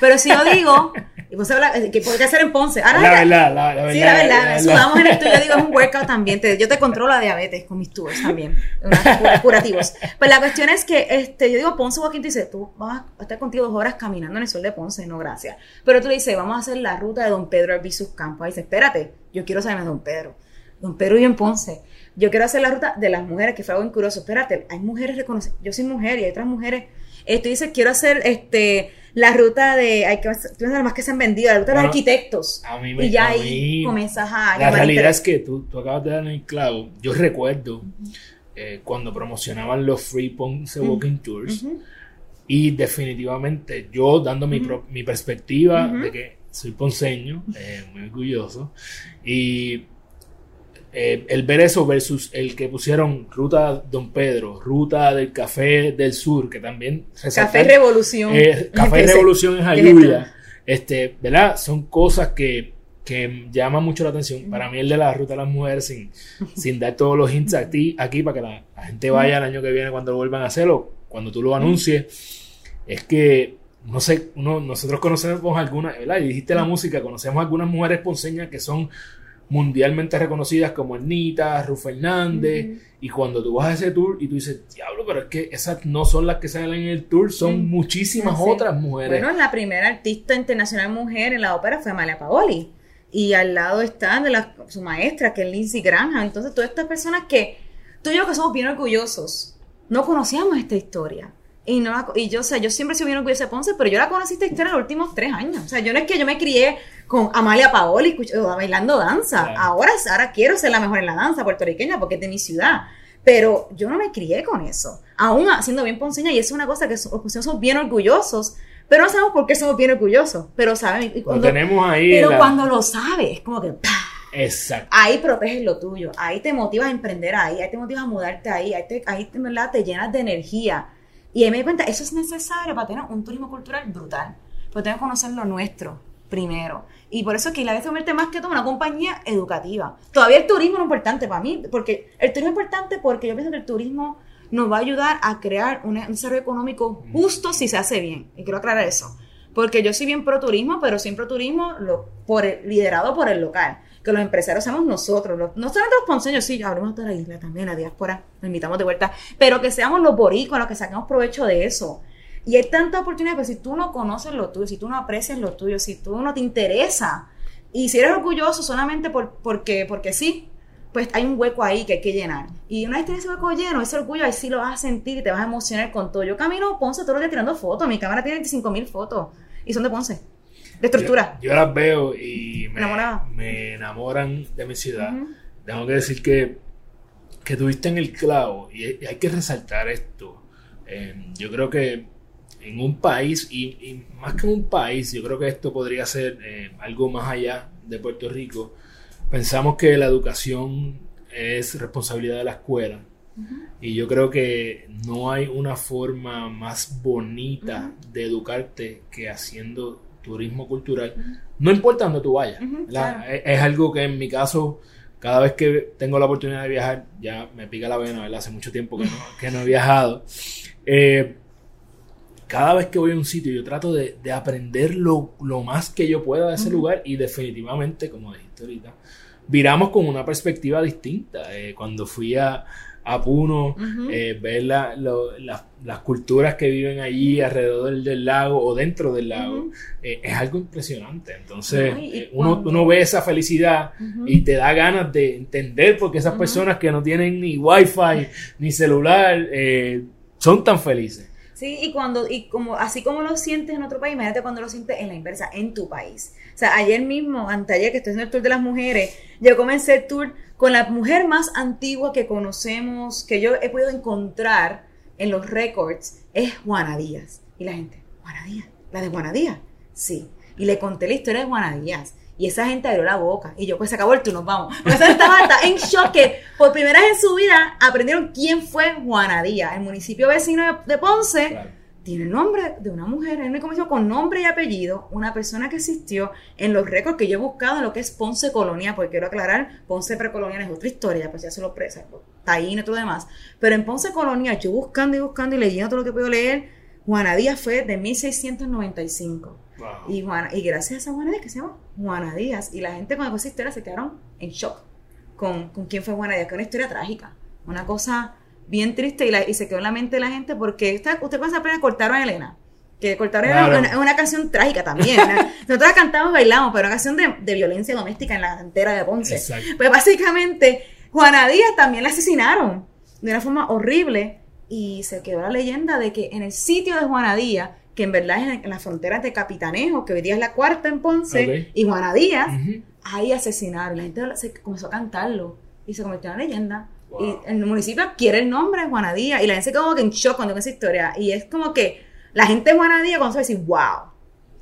Pero si yo digo, y Ponce habla- que podría hacer en Ponce. Ahora La verdad, la, la verdad. Sí, la verdad, la sudamos en el tuyo, digo, es un workout también. te- yo te controlo la diabetes con mis tours también, unos cura- curativos. Pues la cuestión es que este, yo digo, Ponce Walking, tú dices, tú vas a estar contigo dos horas caminando en el sol de Ponce, no gracias. Pero tú le dices, vamos a hacer la ruta de Don Pedro Albizus Campos. Ahí dice, espérate, yo quiero saber más de Don Pedro. Don Pedro vive en Ponce. Yo quiero hacer la ruta de las mujeres, que fue algo curioso. Espérate, hay mujeres reconocidas. Yo soy mujer y hay otras mujeres. Eh, tú dices, quiero hacer este, la ruta de. Hay que las más que se han vendido, la ruta de los arquitectos. A mí me, Y ya a ahí comienzas a. La realidad es que tú, tú acabas de dar el clavo. Yo recuerdo eh, cuando promocionaban los Free Ponce Walking Tours y definitivamente yo dando mi, pro- mi perspectiva de que soy ponceño, eh, muy orgulloso. Y eh, el ver eso versus el que pusieron Ruta Don Pedro, Ruta del Café del Sur, que también... Café Revolución. Eh, *laughs* Café Revolución en Jayuya. Este, ¿verdad? Son cosas que, que llaman mucho la atención. Para mí el de la Ruta de las Mujeres, sin, *laughs* sin dar todos los hints aquí, aquí para que la, gente vaya el año que viene cuando lo vuelvan a hacerlo, cuando tú lo anuncies, es que no sé, nosotros conocemos algunas, ¿verdad? Y dijiste la música, conocemos algunas mujeres ponceñas que son mundialmente reconocidas como Ernita, Ruth Fernández, y cuando tú vas a ese tour y tú dices, diablo, pero es que esas no son las que salen en el tour, son muchísimas otras mujeres. Bueno, la primera artista internacional mujer en la ópera fue Amalia Paoli, y al lado está de la, su maestra, que es Lindsay Graham, entonces todas estas personas que tú y yo que somos bien orgullosos, no conocíamos esta historia. Y, no y yo, o sea, yo siempre sido bien orgullosa de Ponce, pero yo la conocí esta historia en los últimos tres años. O sea, yo no es que yo me crié con Amalia Paoli bailando danza. Ahora, ahora quiero ser la mejor en la danza puertorriqueña porque es de mi ciudad. Pero yo no me crié con eso. Aún siendo bien ponceña, y es una cosa que somos bien orgullosos. Pero no sabemos por qué somos bien orgullosos. Pero saben. Cuando, lo tenemos ahí. Pero cuando lo sabes, como que. Exacto. Ahí proteges lo tuyo. Ahí te motivas a emprender ahí. Ahí te motivas a mudarte ahí. Ahí, te, ahí te llenas de energía y ahí me di cuenta, eso es necesario para tener un turismo cultural brutal. Pero tenemos que conocer lo nuestro primero. Y por eso es que la vez se convierte más que todo una compañía educativa. Todavía el turismo es importante para mí, porque el turismo es importante porque yo pienso que el turismo nos va a ayudar a crear un desarrollo económico justo si se hace bien. Y quiero aclarar eso. Porque yo soy bien pro turismo, pero sin pro turismo lo, por liderado por el local que los empresarios somos nosotros, no solamente los ponceños, sí, hablemos de la isla también, la diáspora, nos invitamos de vuelta, pero que seamos los boricuas los que saquemos provecho de eso. Y hay tanta oportunidad, pero si tú no conoces lo tuyo, si tú no aprecias lo tuyo, si tú no te interesa, y si eres orgulloso solamente por, porque, porque sí, pues hay un hueco ahí que hay que llenar. Y una vez tienes ese hueco lleno, ese orgullo, ahí sí lo vas a sentir y te vas a emocionar con todo. Yo camino Ponce todos los días tirando fotos, mi cámara tiene 25 mil fotos y son de Ponce de estructura. Yo, las veo y me, enamoran de mi ciudad. Tengo que decir que, que tuviste en el clavo y, hay que resaltar esto. Eh, yo creo que en un país, y, más que en un país, yo creo que esto podría ser eh, algo más allá de Puerto Rico. Pensamos que la educación es responsabilidad de la escuela. Y yo creo que no hay una forma más bonita de educarte que haciendo turismo cultural, no importa dónde tú vayas. es, algo que en mi caso, cada vez que tengo la oportunidad de viajar, ya me pica la vena, ¿verdad? Hace mucho tiempo que no, que no he viajado. Eh, cada vez que voy a un sitio, yo trato de, aprender lo, más que yo pueda de ese lugar y definitivamente, como dijiste ahorita, viramos con una perspectiva distinta. Eh, cuando fui a, a Puno, eh, ver las culturas que viven allí alrededor del, lago o dentro del lago, eh, es algo impresionante. Entonces, eh, uno, uno, ve esa felicidad y te da ganas de entender por qué esas personas que no tienen ni wifi ni celular son tan felices. Sí, y cuando, y como, así como lo sientes en otro país, imagínate cuando lo sientes en la inversa, en tu país. O sea, ayer mismo, anteayer que estoy haciendo el tour de las mujeres, yo comencé el tour con la mujer más antigua que conocemos, que yo he podido encontrar en los récords, es Juana Díaz. Y la gente, Juana Díaz, la de Juana Díaz. Sí. Y le conté la historia de Juana Díaz. Y esa gente abrió la boca. Y yo, pues se acabó el tour, nos vamos. Porque esa estaba en shock por primera vez en su vida aprendieron quién fue Juana Díaz. El municipio vecino de Ponce tiene el nombre de una mujer, es una con nombre y apellido, una persona que existió en los récords que yo he buscado en lo que es Ponce Colonia, porque quiero aclarar, Ponce Precolonial es otra historia, pues ya se lo presa, Taín y todo lo demás. Pero en Ponce Colonia, yo buscando y buscando y leyendo todo lo que puedo leer, Juana Díaz fue de 1695. Y, Juana, y gracias a esa Juana Díaz que se llama Juana Díaz. Y la gente cuando esa historia se quedaron en shock con, con quién fue Juana Díaz, que es una historia trágica. Una cosa bien triste y, la, y se quedó en la mente de la gente porque esta, usted cuando se cortaron a Elena. Que cortaron a Elena es una, canción trágica también. *laughs* Nosotros cantamos, bailamos, pero una canción de, de, violencia doméstica en la entera de Ponce. Pues básicamente, Juana Díaz también la asesinaron de una forma horrible y se quedó la leyenda de que en el sitio de Juana Díaz que en verdad es en, la frontera de Capitanejo, que hoy día es la cuarta en Ponce, y Juana Díaz, ahí asesinaron. La gente se comenzó a cantarlo y se convirtió en una leyenda. Y el municipio quiere el nombre de Juana Díaz y la gente se quedó en shock cuando esa historia. Y es como que la gente de Juana Díaz cuando se decir, wow.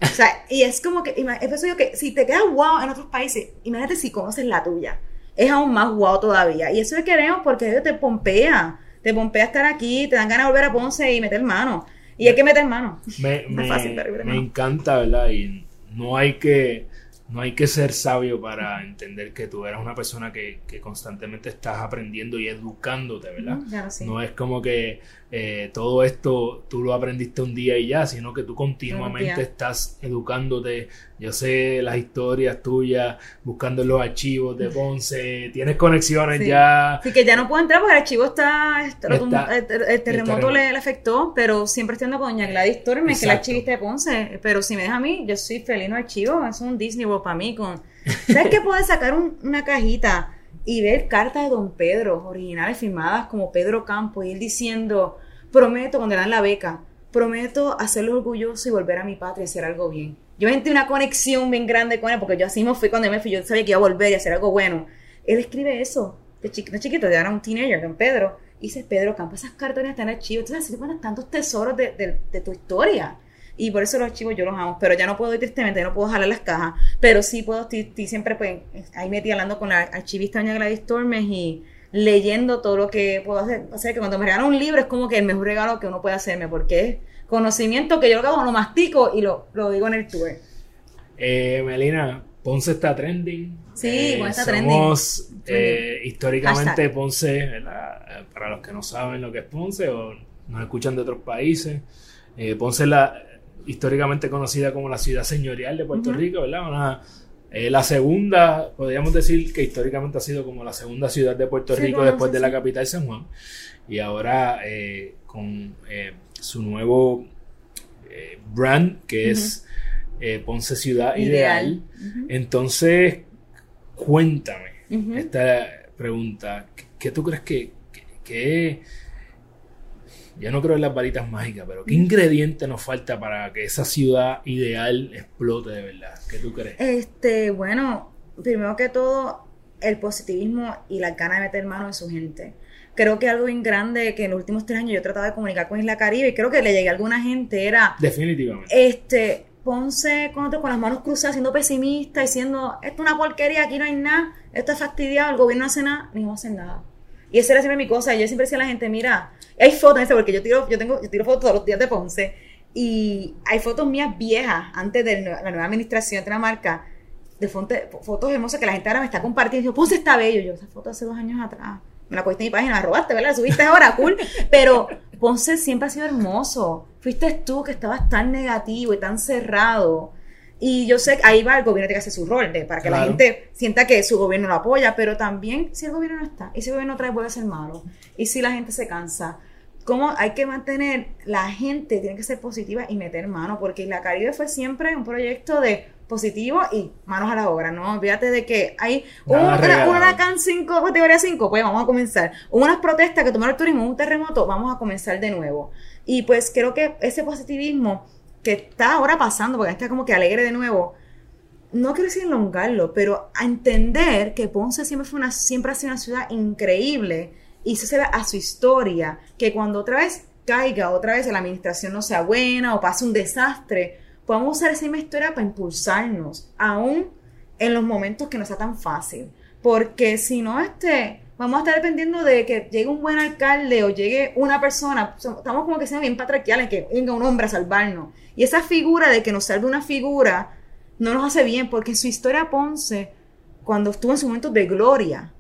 O sea, *laughs* y es como que, es eso yo que si te quedas wow en otros países, imagínate si conoces la tuya. Es aún más wow todavía. Y eso es queremos porque te pompea. Te pompea estar aquí, te dan ganas de volver a Ponce y meter mano. Y hay que meter mano. Me, *laughs* me encanta, ¿verdad? Y no hay que no hay que ser sabio para entender que tú eres una persona que, que constantemente estás aprendiendo y educándote, ¿verdad? No es como que eh, todo esto tú lo aprendiste un día y ya, sino que tú continuamente estás educándote. Yo sé las historias tuyas, buscando los archivos de Ponce, tienes conexiones ya. Sí, que ya no puedo entrar porque el archivo está. el, terremoto le, afectó, pero siempre estoy con doña Gladys Tormes, que es la archivista de Ponce. Pero si me deja a mí, yo soy feliz no archivo, es un Disney World para mí. Con... ¿Sabes que *laughs* puedes sacar una cajita? Y ver cartas de Don Pedro, originales firmadas como Pedro Campo, y él diciendo, prometo, cuando le dan la beca, prometo hacerlo orgulloso y volver a mi patria y hacer algo bien. Yo sentí una conexión bien grande con él, porque yo así me fui cuando me fui, yo sabía que iba a volver y hacer algo bueno. Él escribe eso, de chiquito, chiquito, ya era un teenager, Don Pedro, y dice, Pedro Campo, esas cartas están en archivo, entonces así te tantos tesoros de, de tu historia. Y por eso los archivos yo los amo, pero ya no puedo ir tristemente, no puedo jalar las cajas, pero sí puedo, estoy, siempre pues, ahí metí hablando con la archivista doña Gladys Tormes y leyendo todo lo que puedo hacer. O sea, que cuando me regalan un libro es como que el mejor regalo que uno puede hacerme, porque es conocimiento que yo lo que hago, lo mastico y lo, lo digo en el tour. Eh, Melina, Ponce está trending. Sí, eh, está somos, eh, históricamente Ponce, para los que no saben lo que es Ponce o nos escuchan de otros países, eh, Ponce es la, históricamente conocida como la ciudad señorial de Puerto Rico, ¿verdad? Eh, la segunda, podríamos decir que históricamente ha sido como la segunda ciudad de Puerto Rico después de la capital San Juan. Y ahora eh, con eh, su nuevo brand, que es Ponce Ciudad Ideal. Entonces, cuéntame esta pregunta. ¿Qué, tú crees que, que yo no creo en las varitas mágicas, pero ¿qué ingrediente nos falta para que esa ciudad ideal explote de verdad? ¿Qué tú crees? Este, bueno, primero que todo, el positivismo y la ganas de meter mano en su gente. Creo que algo bien grande que en los últimos tres años yo he tratado de comunicar con Isla Caribe y creo que le llegué a alguna gente era... Definitivamente. Este, Ponce con, con las manos cruzadas, siendo pesimista, diciendo, esto es una porquería, aquí no hay nada, esto es fastidiado, el gobierno no hace nada, ni vamos a hacer nada. Y esa era siempre mi cosa. Yo siempre decía a la gente, mira, hay fotos, porque yo tiro, yo tengo, yo tiro fotos todos los días de Ponce. Y hay fotos mías viejas, antes de la nueva administración de la marca, de fotos hermosas que la gente ahora me está compartiendo. Ponce está bello. Yo, esa foto hace dos años atrás. Me la cogiste en mi página, la robaste, ¿verdad? La subiste ahora, cool. *laughs* Pero Ponce siempre ha sido hermoso. Fuiste tú que estabas tan negativo y tan cerrado. Y yo sé que ahí va el gobierno tiene que hacer su rol de, para que la gente sienta que su gobierno lo apoya, pero también si el gobierno no está, y si el gobierno otra vez vuelve a ser malo, y si la gente se cansa, ¿cómo hay que mantener, la gente tiene que ser positiva y meter mano? Porque la Caribe fue siempre un proyecto de positivo y manos a la obra, ¿no? Olvídate de que hay una, una 5, categoría 5, pues vamos a comenzar. Unas protestas que tomaron el turismo, un terremoto, vamos a comenzar de nuevo. Y pues creo que ese positivismo que está ahora pasando, porque está como que alegre de nuevo, no quiero decir pero a entender que Ponce siempre, fue una, siempre ha sido una ciudad increíble y eso se a su historia, que cuando otra vez caiga, otra vez la administración no sea buena o pase un desastre, podamos usar esa misma historia para impulsarnos, aún en los momentos que no sea tan fácil. Porque si no, este, vamos a estar dependiendo de que llegue un buen alcalde o llegue una persona, estamos como que sean bien patriarcales, que venga un hombre a salvarnos. Y esa figura de que nos salve una figura no nos hace bien, porque su historia Ponce, cuando estuvo en su momento de gloria,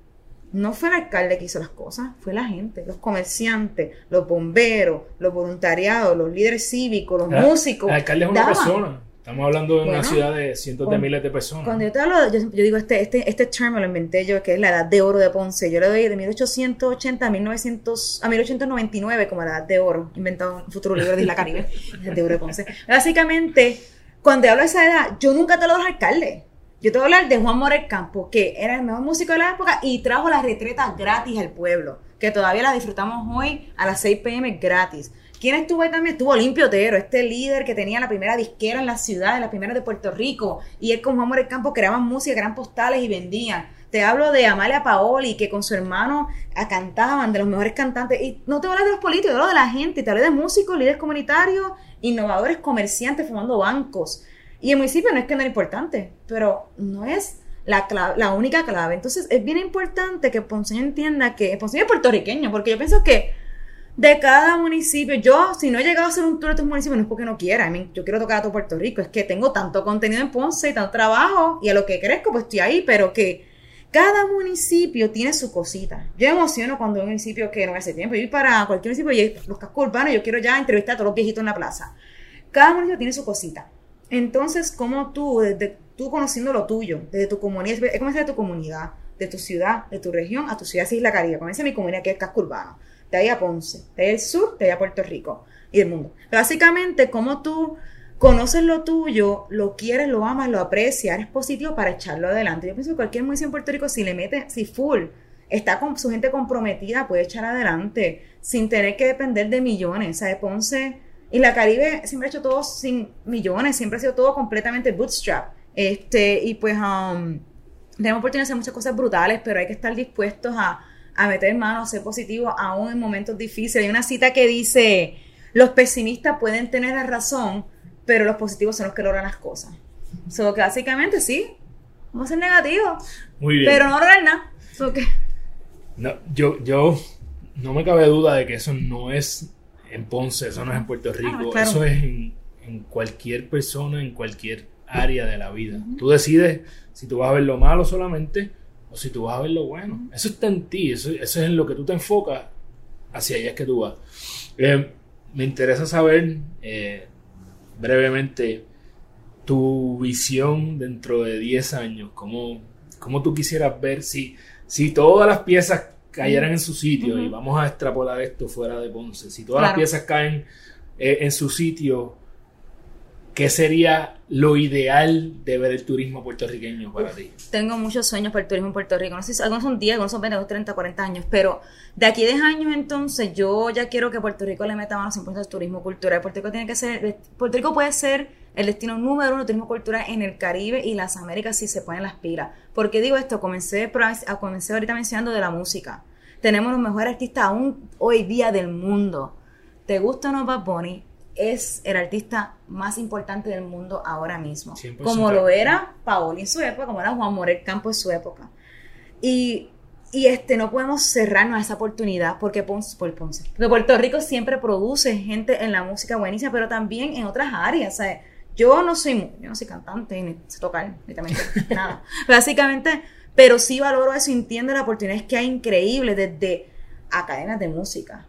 no fue el alcalde que hizo las cosas, fue la gente, los comerciantes, los bomberos, los voluntariados, los líderes cívicos, los músicos. El alcalde es una persona. Estamos hablando de una ciudad de cientos de miles de personas. Cuando yo te hablo, yo, digo, este, este, este term lo inventé yo, que es la edad de oro de Ponce. Yo le doy de 1880 a, 1900, a 1899 como la edad de oro, inventado un futuro libro de Isla Caribe, *laughs* de oro de Ponce. Básicamente, cuando hablo de esa edad, yo nunca te lo doy alcalde. Yo te voy a hablar de Juan Morel Campo, que era el mejor músico de la época y trajo las retretas gratis al pueblo, que todavía las disfrutamos hoy a las 6 pm gratis. ¿Quién estuvo ahí también? Estuvo Olimpio Otero, este líder que tenía la primera disquera en la ciudad, la primera de Puerto Rico. Y él con Juan Morel Campo creaban música, eran postales y vendían. Te hablo de Amalia Paoli, que con su hermano cantaban, de los mejores cantantes. Y no te hablo de los políticos, te hablo de la gente. Te hablo de músicos, líderes comunitarios, innovadores, comerciantes, formando bancos. Y el municipio no es que no es importante, pero no es la, la única clave. Entonces es bien importante que Ponceño entienda que Ponceño es puertorriqueño, porque yo pienso que de cada municipio, yo si no he llegado a hacer un tour de estos municipios no es porque no quiera, yo quiero tocar a todo Puerto Rico, es que tengo tanto contenido en Ponce y tanto trabajo y a lo que crezco pues estoy ahí, pero que cada municipio tiene su cosita. Yo emociono cuando un municipio que no hace tiempo, yo voy para cualquier municipio y los cascos urbanos, yo quiero ya entrevistar a todos los viejitos en la plaza. Cada municipio tiene su cosita. Entonces, como tú, desde tú conociendo lo tuyo, desde tu comunidad, es como de tu comunidad, de tu ciudad, de tu región, a tu ciudad, Isla Caribe, comienza mi comunidad que es casco urbano, de ahí a Ponce, de ahí al sur, de ahí a Puerto Rico y el mundo. básicamente, como tú conoces lo tuyo, lo quieres, lo amas, lo aprecias, es positivo para echarlo adelante. Yo pienso que cualquier municipio en Puerto Rico, si le mete, si full, está con su gente comprometida, puede echar adelante sin tener que depender de millones. ¿Sabes? Ponce y la Caribe siempre ha hecho todo sin millones, siempre ha sido todo completamente bootstrap. Este, y pues um, tenemos oportunidad de hacer muchas cosas brutales, pero hay que estar dispuestos a, a meter mano, a ser positivos, aún en momentos difíciles. Hay una cita que dice, los pesimistas pueden tener la razón, pero los positivos son los que logran las cosas. So que básicamente sí, vamos a ser negativos. Muy bien. Pero no lograr nada. No, yo, yo no me cabe duda de que eso no es en Ponce, eso no es en Puerto ah, Rico, eso es en, en, cualquier persona, en cualquier área de la vida. Tú decides si tú vas a ver lo malo solamente o si tú vas a ver lo bueno. Eso está en ti, eso, eso, es en lo que tú te enfocas, hacia allá es que tú vas. Eh, me interesa saber eh, brevemente tu visión dentro de 10 años, cómo, cómo tú quisieras ver si, si todas las piezas cayeran en su sitio, y vamos a extrapolar esto fuera de Ponce, si todas las piezas caen eh, en su sitio, ¿qué sería lo ideal de ver el turismo puertorriqueño para ti? Tengo muchos sueños para el turismo en Puerto Rico. No sé si algunos son 10, algunos son 20, 30, 40 años, pero de aquí a 10 años entonces yo ya quiero que Puerto Rico le meta manos impuestos al turismo cultural. Puerto Rico tiene que ser, Puerto Rico puede ser el destino número uno de turismo cultural en el Caribe y las Américas si se ponen las pilas. ¿Por qué digo esto? Comencé, comencé ahorita mencionando de la música. Tenemos los mejores artistas aún hoy día del mundo. ¿Te gusta o no Bad Bunny? es el artista más importante del mundo ahora mismo. Como lo era Paoli en su época, como era Juan Morel Campo en su época. Y, y, este, no podemos cerrarnos a esa oportunidad porque Ponce, por Ponce. Puerto Rico siempre produce gente en la música buenísima, pero también en otras áreas. Yo no soy, yo no soy cantante, ni sé tocar, ni también *laughs* nada. Básicamente, pero sí valoro eso, entiendo la oportunidad que hay increíble desde academias de música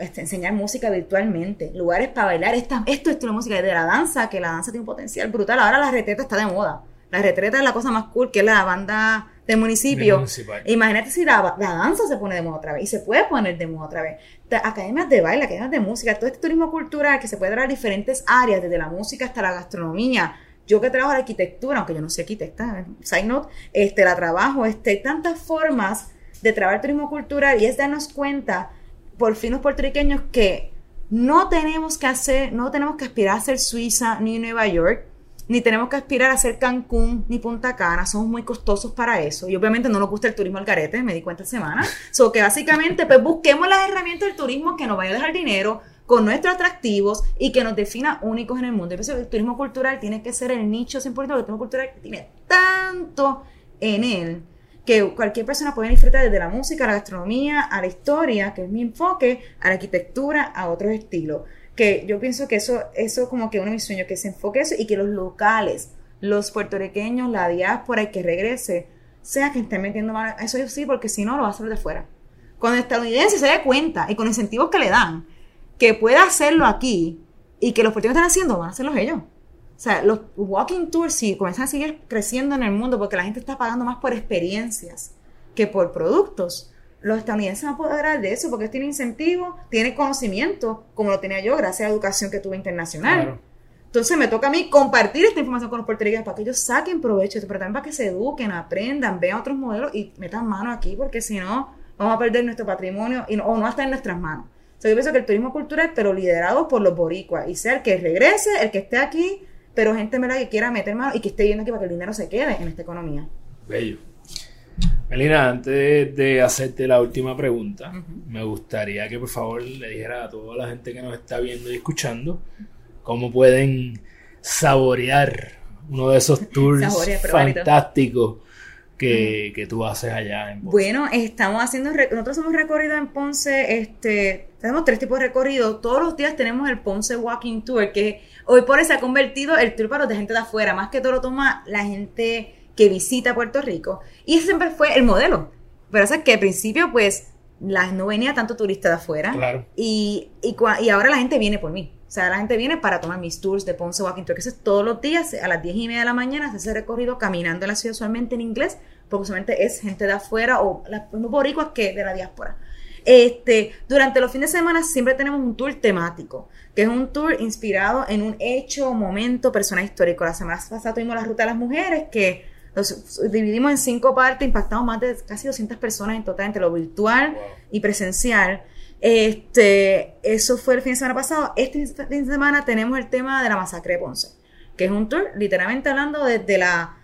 este, enseñar música virtualmente, lugares para bailar, esta, esto es la música, de la danza, que la danza tiene un potencial brutal. Ahora la retreta está de moda. La retreta es la cosa más cool, que es la banda del municipio. Imagínate si la, danza se pone de moda otra vez, y se puede poner de moda otra vez. Academias de baile, academias de música, todo este turismo cultural que se puede dar a diferentes áreas, desde la música hasta la gastronomía. Yo que trabajo en arquitectura, aunque yo no soy arquitecta, side note, este, la trabajo, este, tantas formas de trabajar turismo cultural y es darnos cuenta por fin los puertorriqueños que no tenemos que hacer, no tenemos que aspirar a ser Suiza ni Nueva York, ni tenemos que aspirar a ser Cancún ni Punta Cana, somos muy costosos para eso. Y obviamente no nos gusta el turismo al carete, me di cuenta esta semana. *laughs* So que básicamente, pues busquemos las herramientas del turismo que nos vayan a dejar dinero con nuestros atractivos y que nos defina únicos en el mundo. Yo pienso que el turismo cultural tiene que ser el nicho 100% del turismo cultural que tiene tanto en él que cualquier persona puede disfrutar desde la música, la gastronomía, a la historia, que es mi enfoque, a la arquitectura, a otros estilos. Que yo pienso que eso, eso como que uno de mis sueños, que se enfoque eso y que los locales, los puertorriqueños, la diáspora y que regrese, sea que estén metiendo mano. Eso sí, porque si no, lo va a hacer de fuera. Cuando el estadounidense se dé cuenta y con incentivos que le dan, que pueda hacerlo aquí y que los puertorriqueños están haciendo, van a hacerlos ellos. O sea, los walking tours sí comienzan a seguir creciendo en el mundo porque la gente está pagando más por experiencias que por productos. Los estadounidenses van a poder de eso porque tienen incentivo, tienen conocimiento, como lo tenía yo gracias a la educación que tuve internacional. Entonces me toca a mí compartir esta información con los puertorriqueños para que ellos saquen provecho, pero también para que se eduquen, aprendan, vean otros modelos y metan mano aquí, porque si no, vamos a perder nuestro patrimonio y o no está en nuestras manos. O sea, yo pienso que el turismo cultural, pero liderado por los boricuas, y sea el que regrese, el que esté aquí, pero gente mera que quiera meter mano y que esté viendo aquí para que el dinero se quede en esta economía. Bello. Melina, antes de hacerte la última pregunta, me gustaría que por favor le dijera a toda la gente que nos está viendo y escuchando cómo pueden saborear uno de esos *laughs* tours fantásticos que, que, tú haces allá en Ponce? Bueno, estamos haciendo, nosotros hemos recorrido en Ponce, este, tenemos tres tipos de recorrido. Todos los días tenemos el Ponce Walking Tour, que hoy por hoy se ha convertido el tour para los de gente de afuera, más que todo lo toma la gente que visita Puerto Rico. Y ese siempre fue el modelo. Pero es que al principio, pues, la, no venía tanto turista de afuera. Claro. Y, y, y ahora la gente viene por mí. O sea, la gente viene para tomar mis tours de Ponce Walking Tour, que es todos los días a las 10 y media de la mañana, se hace recorrido caminando en la ciudad usualmente en inglés, porque usualmente es gente de afuera o los boricuas que de la diáspora. Este, durante los fines de semana siempre tenemos un tour temático, que es un tour inspirado en un hecho, momento, persona histórico. La semana pasada tuvimos la Ruta de las Mujeres, que los dividimos en cinco partes, impactamos más de casi 200 personas en total entre lo virtual y presencial. Este, eso fue el fin de semana pasado. Este fin de semana tenemos el tema de la masacre de Ponce, que es un tour literalmente hablando desde la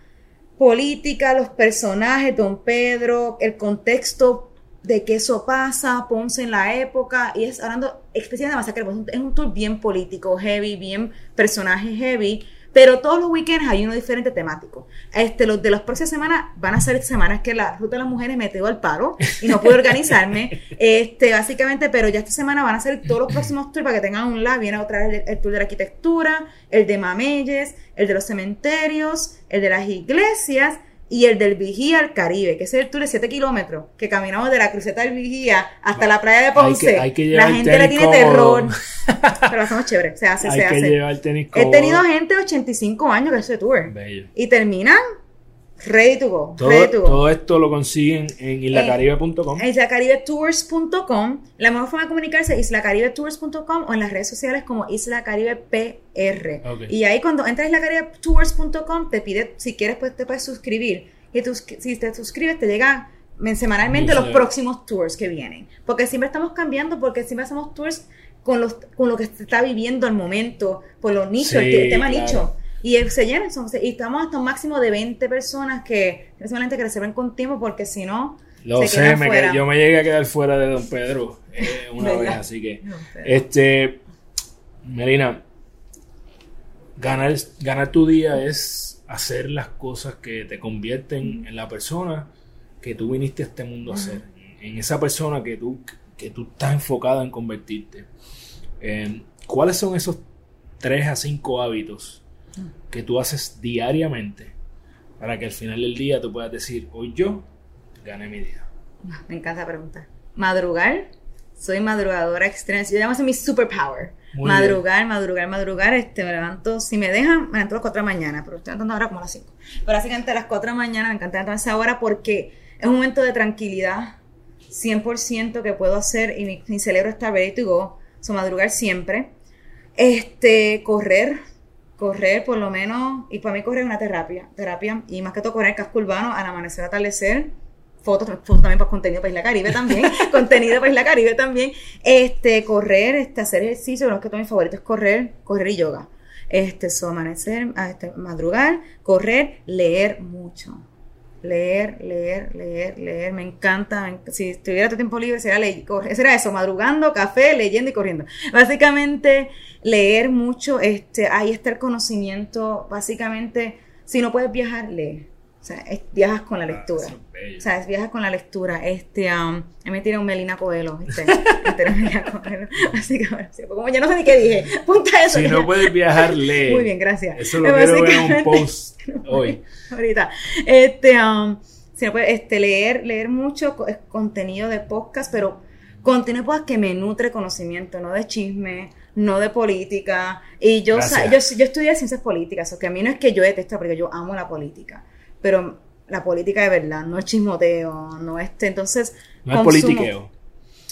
política, los personajes, Don Pedro, el contexto de que eso pasa, Ponce en la época, y es hablando especialmente de masacre de Ponce. Es un tour bien político, heavy, bien personaje heavy, pero todos los weekends hay uno diferente temático. Este, los de las próximas semanas van a ser semanas que la Ruta de las Mujeres me quedó al paro y no pude organizarme. *laughs* Este, básicamente, pero ya esta semana van a ser todos los próximos tours para que tengan un lab. Viene otra vez el, tour de la arquitectura, el de Mameyes, el de los cementerios, el de las iglesias y el del Vigía al Caribe, que es el tour de 7 kilómetros, que caminamos de la cruceta del Vigía hasta la playa de Ponce. la gente le tiene terror. *laughs* pero lo hacemos chévere, se hace, se hace. He tenido gente de 85 años que hace tour. Y terminan Ready to go. Todo, esto lo consiguen en islacaribe.com. En islacaribetours.com. La mejor forma de comunicarse es islacaribetours.com o en las redes sociales como Isla Caribe PR. Y ahí cuando entras a islacaribetours.com te pide, si quieres, pues te puedes suscribir. Y tú, si te suscribes, te llegan semanalmente los próximos tours que vienen. Porque siempre estamos cambiando, porque siempre hacemos tours con, los, con lo que se está viviendo al momento, por los nichos, el, tema nicho. Y se llena, y estamos hasta un máximo de 20 personas que solamente que reserven con tiempo porque si no... Lo sé, yo me llegué a quedar fuera de Don Pedro eh, *laughs* una vez, así que... este Melina, ganar, ganar tu día es hacer las cosas que te convierten en la persona que tú viniste a este mundo a ser. En esa persona que tú, que tú estás enfocada en convertirte. Eh, ¿Cuáles son esos tres a cinco hábitos que tú haces diariamente para que al final del día tú puedas decir, hoy yo gané mi día? Me encanta la pregunta. Madrugar. Soy madrugadora extrema. Yo llamo eso mi superpower. madrugar, madrugar, madrugar. Este, me levanto, si me dejan, me levanto a las 4 de la mañana, pero estoy levantando ahora como a las 5. Pero básicamente a las 4 de la mañana me encanta levantarme esa hora porque es un momento de tranquilidad 100% que puedo hacer y mi, mi cerebro está ready to go. So, madrugar siempre. Este, correr, correr por lo menos, y para mí correr es una terapia, terapia, y más que todo correr casco urbano al amanecer, atardecer, fotos, fotos también para contenido para Isla Caribe también, *laughs* contenido para Isla Caribe también, este, correr, este, hacer ejercicio, lo que todo mi favorito es correr, correr y yoga, este, so, amanecer, este, madrugar, correr, leer mucho, leer, leer, leer, leer. Me encanta. Si tuviera todo tiempo libre, sería, leer, sería eso, madrugando, café, leyendo y corriendo. Básicamente, leer mucho, este, ahí está el conocimiento. Básicamente, si no puedes viajar, lee. O sea, viajas con la ah, lectura. o sea, viajas con la lectura. Este, um, me tiré un Melina Coelho. Este, *laughs* este Melina Coelho. Así que, bueno, como ya no sé ni qué dije. *laughs* Punta eso. Si no puedes viajar, *laughs* lee. Muy bien, gracias. Eso lo quiero ver en un post hoy. Ahorita. Este, um, si no puedes, este, leer, leer mucho contenido de podcast, pero contenido de podcast que me nutre conocimiento, no de chisme, no de política. Y yo, o sea, yo, yo estudié ciencias políticas, o que a mí no es que yo detesto, porque yo amo la política pero la política de verdad, no es chismoteo, no este, entonces... No es politiqueo.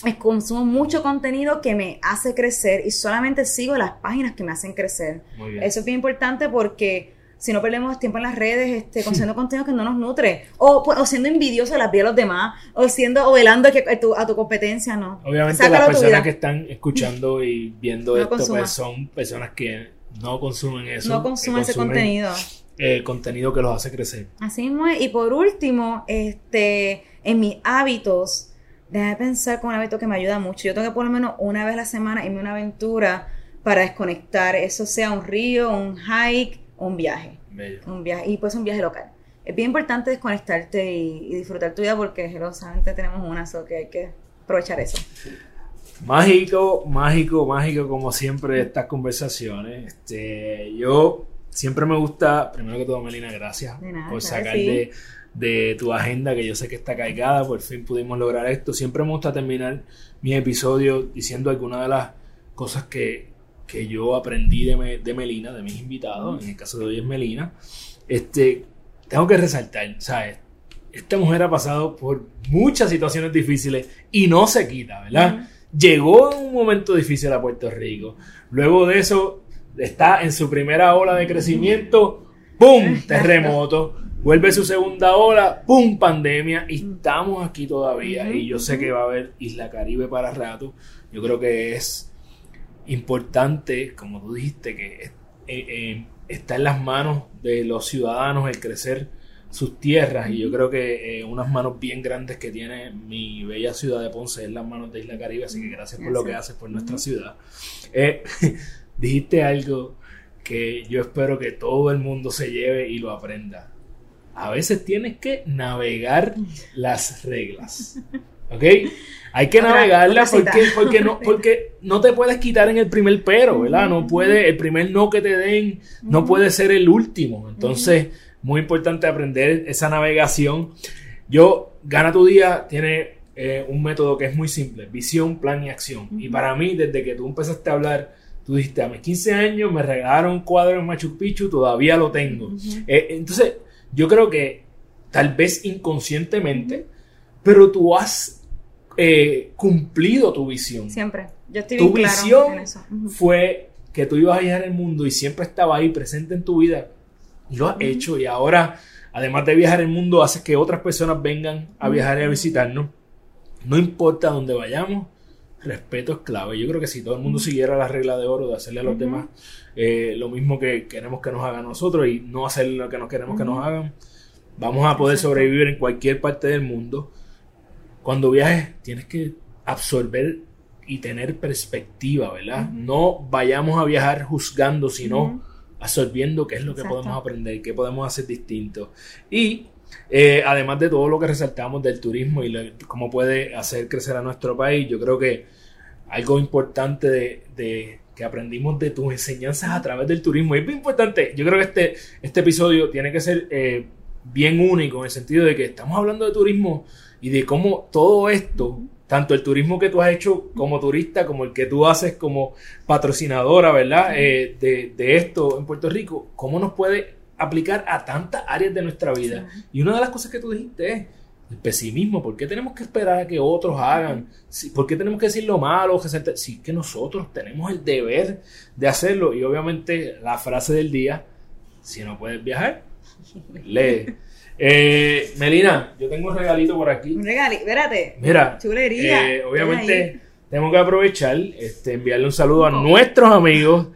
Es, consumo mucho contenido que me hace crecer y solamente sigo las páginas que me hacen crecer. Eso es bien importante porque si no perdemos tiempo en las redes este, consumiendo contenido que no nos nutre, o, pues, o siendo envidioso de las vidas de los demás, o siendo, o velando a, tu, a tu competencia, no. Obviamente las personas que están escuchando y viendo esto pues, son personas que no consumen eso. No consumen ese contenido el contenido que los hace crecer. Así mismo Y por último, este, en mis hábitos, déjame pensar con un hábito que me ayuda mucho. Yo tengo que por lo menos una vez a la semana irme una aventura para desconectar, eso sea un río, un hike un viaje. Un viaje, y pues un viaje local. Es bien importante desconectarte y, disfrutar tu vida porque generosamente tenemos una, so que hay que aprovechar eso. Mágico, mágico, mágico, como siempre, estas conversaciones. Este, yo siempre me gusta, primero que todo, Melina, gracias por sacar de, tu agenda, que yo sé que está cargada, por fin pudimos lograr esto. Siempre me gusta terminar mi episodio diciendo algunas de las cosas que, yo aprendí de, de, Melina, de mis invitados, en el caso de hoy es Melina. Este, tengo que resaltar, ¿sabes? Esta mujer ha pasado por muchas situaciones difíciles y no se quita, ¿verdad? Llegó en un momento difícil a Puerto Rico. Luego de eso, está en su primera ola de crecimiento, ¡pum! Terremoto. Vuelve su segunda ola, ¡pum! Pandemia. Y estamos aquí todavía. Y yo sé que va a haber Isla Caribe para rato. Yo creo que es importante, como tú dijiste, que eh, eh, está en las manos de los ciudadanos el crecer sus tierras y yo creo que eh, unas manos bien grandes que tiene mi bella ciudad de Ponce es las manos de Isla Caribe, así que gracias por lo que haces por nuestra ciudad. *laughs* dijiste algo que yo espero que todo el mundo se lleve y lo aprenda. A veces tienes que navegar las reglas. ¿Ok? Hay que navegarlas porque, porque, no, *laughs* porque no te puedes quitar en el primer pero, ¿verdad? No puede, el primer no que te den no puede ser el último. Entonces, muy importante aprender esa navegación. Yo, Gana tu Día tiene eh, un método que es muy simple, visión, plan y acción. Y para mí, desde que tú empezaste a hablar Tú dijiste, a mis 15 años me regalaron un cuadro en Machu Picchu, todavía lo tengo. Eh, entonces, yo creo que tal vez inconscientemente, pero tú has eh, cumplido tu visión. Siempre. Yo estoy tu visión fue que tú ibas a viajar el mundo y siempre estaba ahí presente en tu vida. Y lo has hecho y ahora, además de viajar el mundo, haces que otras personas vengan a viajar y a visitarnos. No importa dónde vayamos, respeto es clave. Yo creo que si todo el mundo siguiera la regla de oro de hacerle a los demás eh, lo mismo que queremos que nos hagan nosotros y no hacer lo que nos queremos que nos hagan, vamos a poder sobrevivir en cualquier parte del mundo. Cuando viajes tienes que absorber y tener perspectiva, ¿verdad? No vayamos a viajar juzgando, sino absorbiendo qué es lo que podemos aprender, qué podemos hacer distinto. Y eh, además de todo lo que resaltamos del turismo y cómo puede hacer crecer a nuestro país, yo creo que algo importante de, que aprendimos de tus enseñanzas a través del turismo, es muy importante, yo creo que este, este episodio tiene que ser eh, bien único en el sentido de que estamos hablando de turismo y de cómo todo esto, tanto el turismo que tú has hecho como turista, como el que tú haces como patrocinadora, ¿verdad? Eh, de, de esto en Puerto Rico, cómo nos puede aplicar a tantas áreas de nuestra vida. Y una de las cosas que tú dijiste es el pesimismo. ¿Por qué tenemos que esperar a que otros hagan? ¿Por qué tenemos que decir lo malo? Si que nosotros tenemos el deber de hacerlo. Y obviamente la frase del día, si no puedes viajar, lee. *laughs* Eh, Melina, yo tengo un regalito por aquí. Un regalito, espérate. Mira, chulería. Eh, obviamente tengo que aprovechar, este, enviarle un saludo a nuestros amigos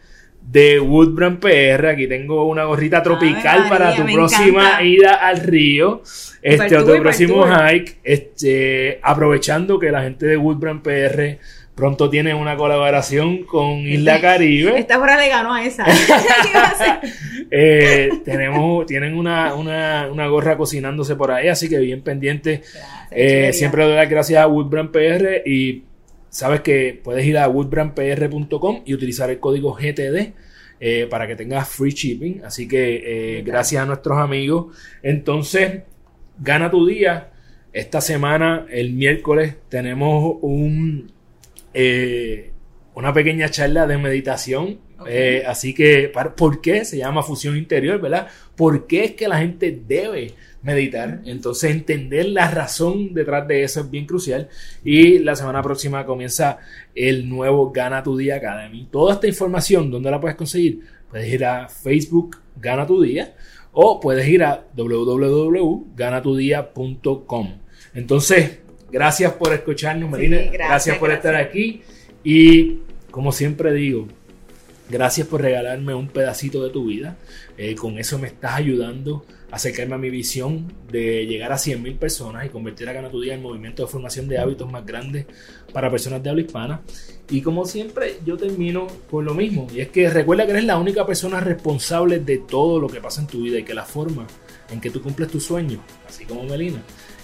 de Woodbrand PR. Aquí tengo una gorrita tropical para tu próxima ida al río. Este, tu próximo hike. Este, aprovechando que la gente de Woodbrand PR pronto tiene una colaboración con Isla *laughs* Caribe. Esta hora le ganó a esa. *laughs* *laughs* eh, tenemos, tienen una, una, una, gorra cocinándose por ahí, así que bien pendiente. Eh, siempre doy las gracias a Woodbrand PR y sabes que puedes ir a woodbrandpr.com y utilizar el código GTD eh, para que tengas free shipping. Así que eh, gracias a nuestros amigos. Entonces, gana tu día. Esta semana, el miércoles, tenemos un, eh, una pequeña charla de meditación. así que, ¿por qué se llama fusión interior, verdad? ¿Por qué es que la gente debe meditar. Entonces, entender la razón detrás de eso es bien crucial. Y la semana próxima comienza el nuevo Gana tu Día Academy. Toda esta información, ¿dónde la puedes conseguir? Puedes ir a Facebook Gana tu Día o puedes ir a www.ganatudia.com. Entonces, gracias por escucharnos, Marina. gracias, por estar aquí. Y como siempre digo, Gracias por regalarme un pedacito de tu vida. Eh, con eso me estás ayudando acercarme a mi visión de llegar a 100.000 personas y convertir a Gana Tu Día en movimiento de formación de hábitos más grandes para personas de habla hispana. Y como siempre, yo termino con lo mismo. Y es que recuerda que eres la única persona responsable de todo lo que pasa en tu vida y que la forma en que tú cumples tus sueños, así como Melina,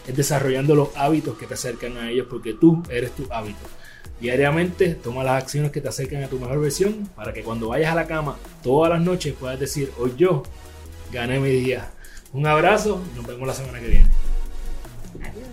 es desarrollando los hábitos que te acercan a ellos porque tú eres tu hábito. Diariamente toma las acciones que te acercan a tu mejor versión para que cuando vayas a la cama todas las noches puedas decir, hoy yo gané mi día. Un abrazo y nos vemos la semana que viene. Adiós.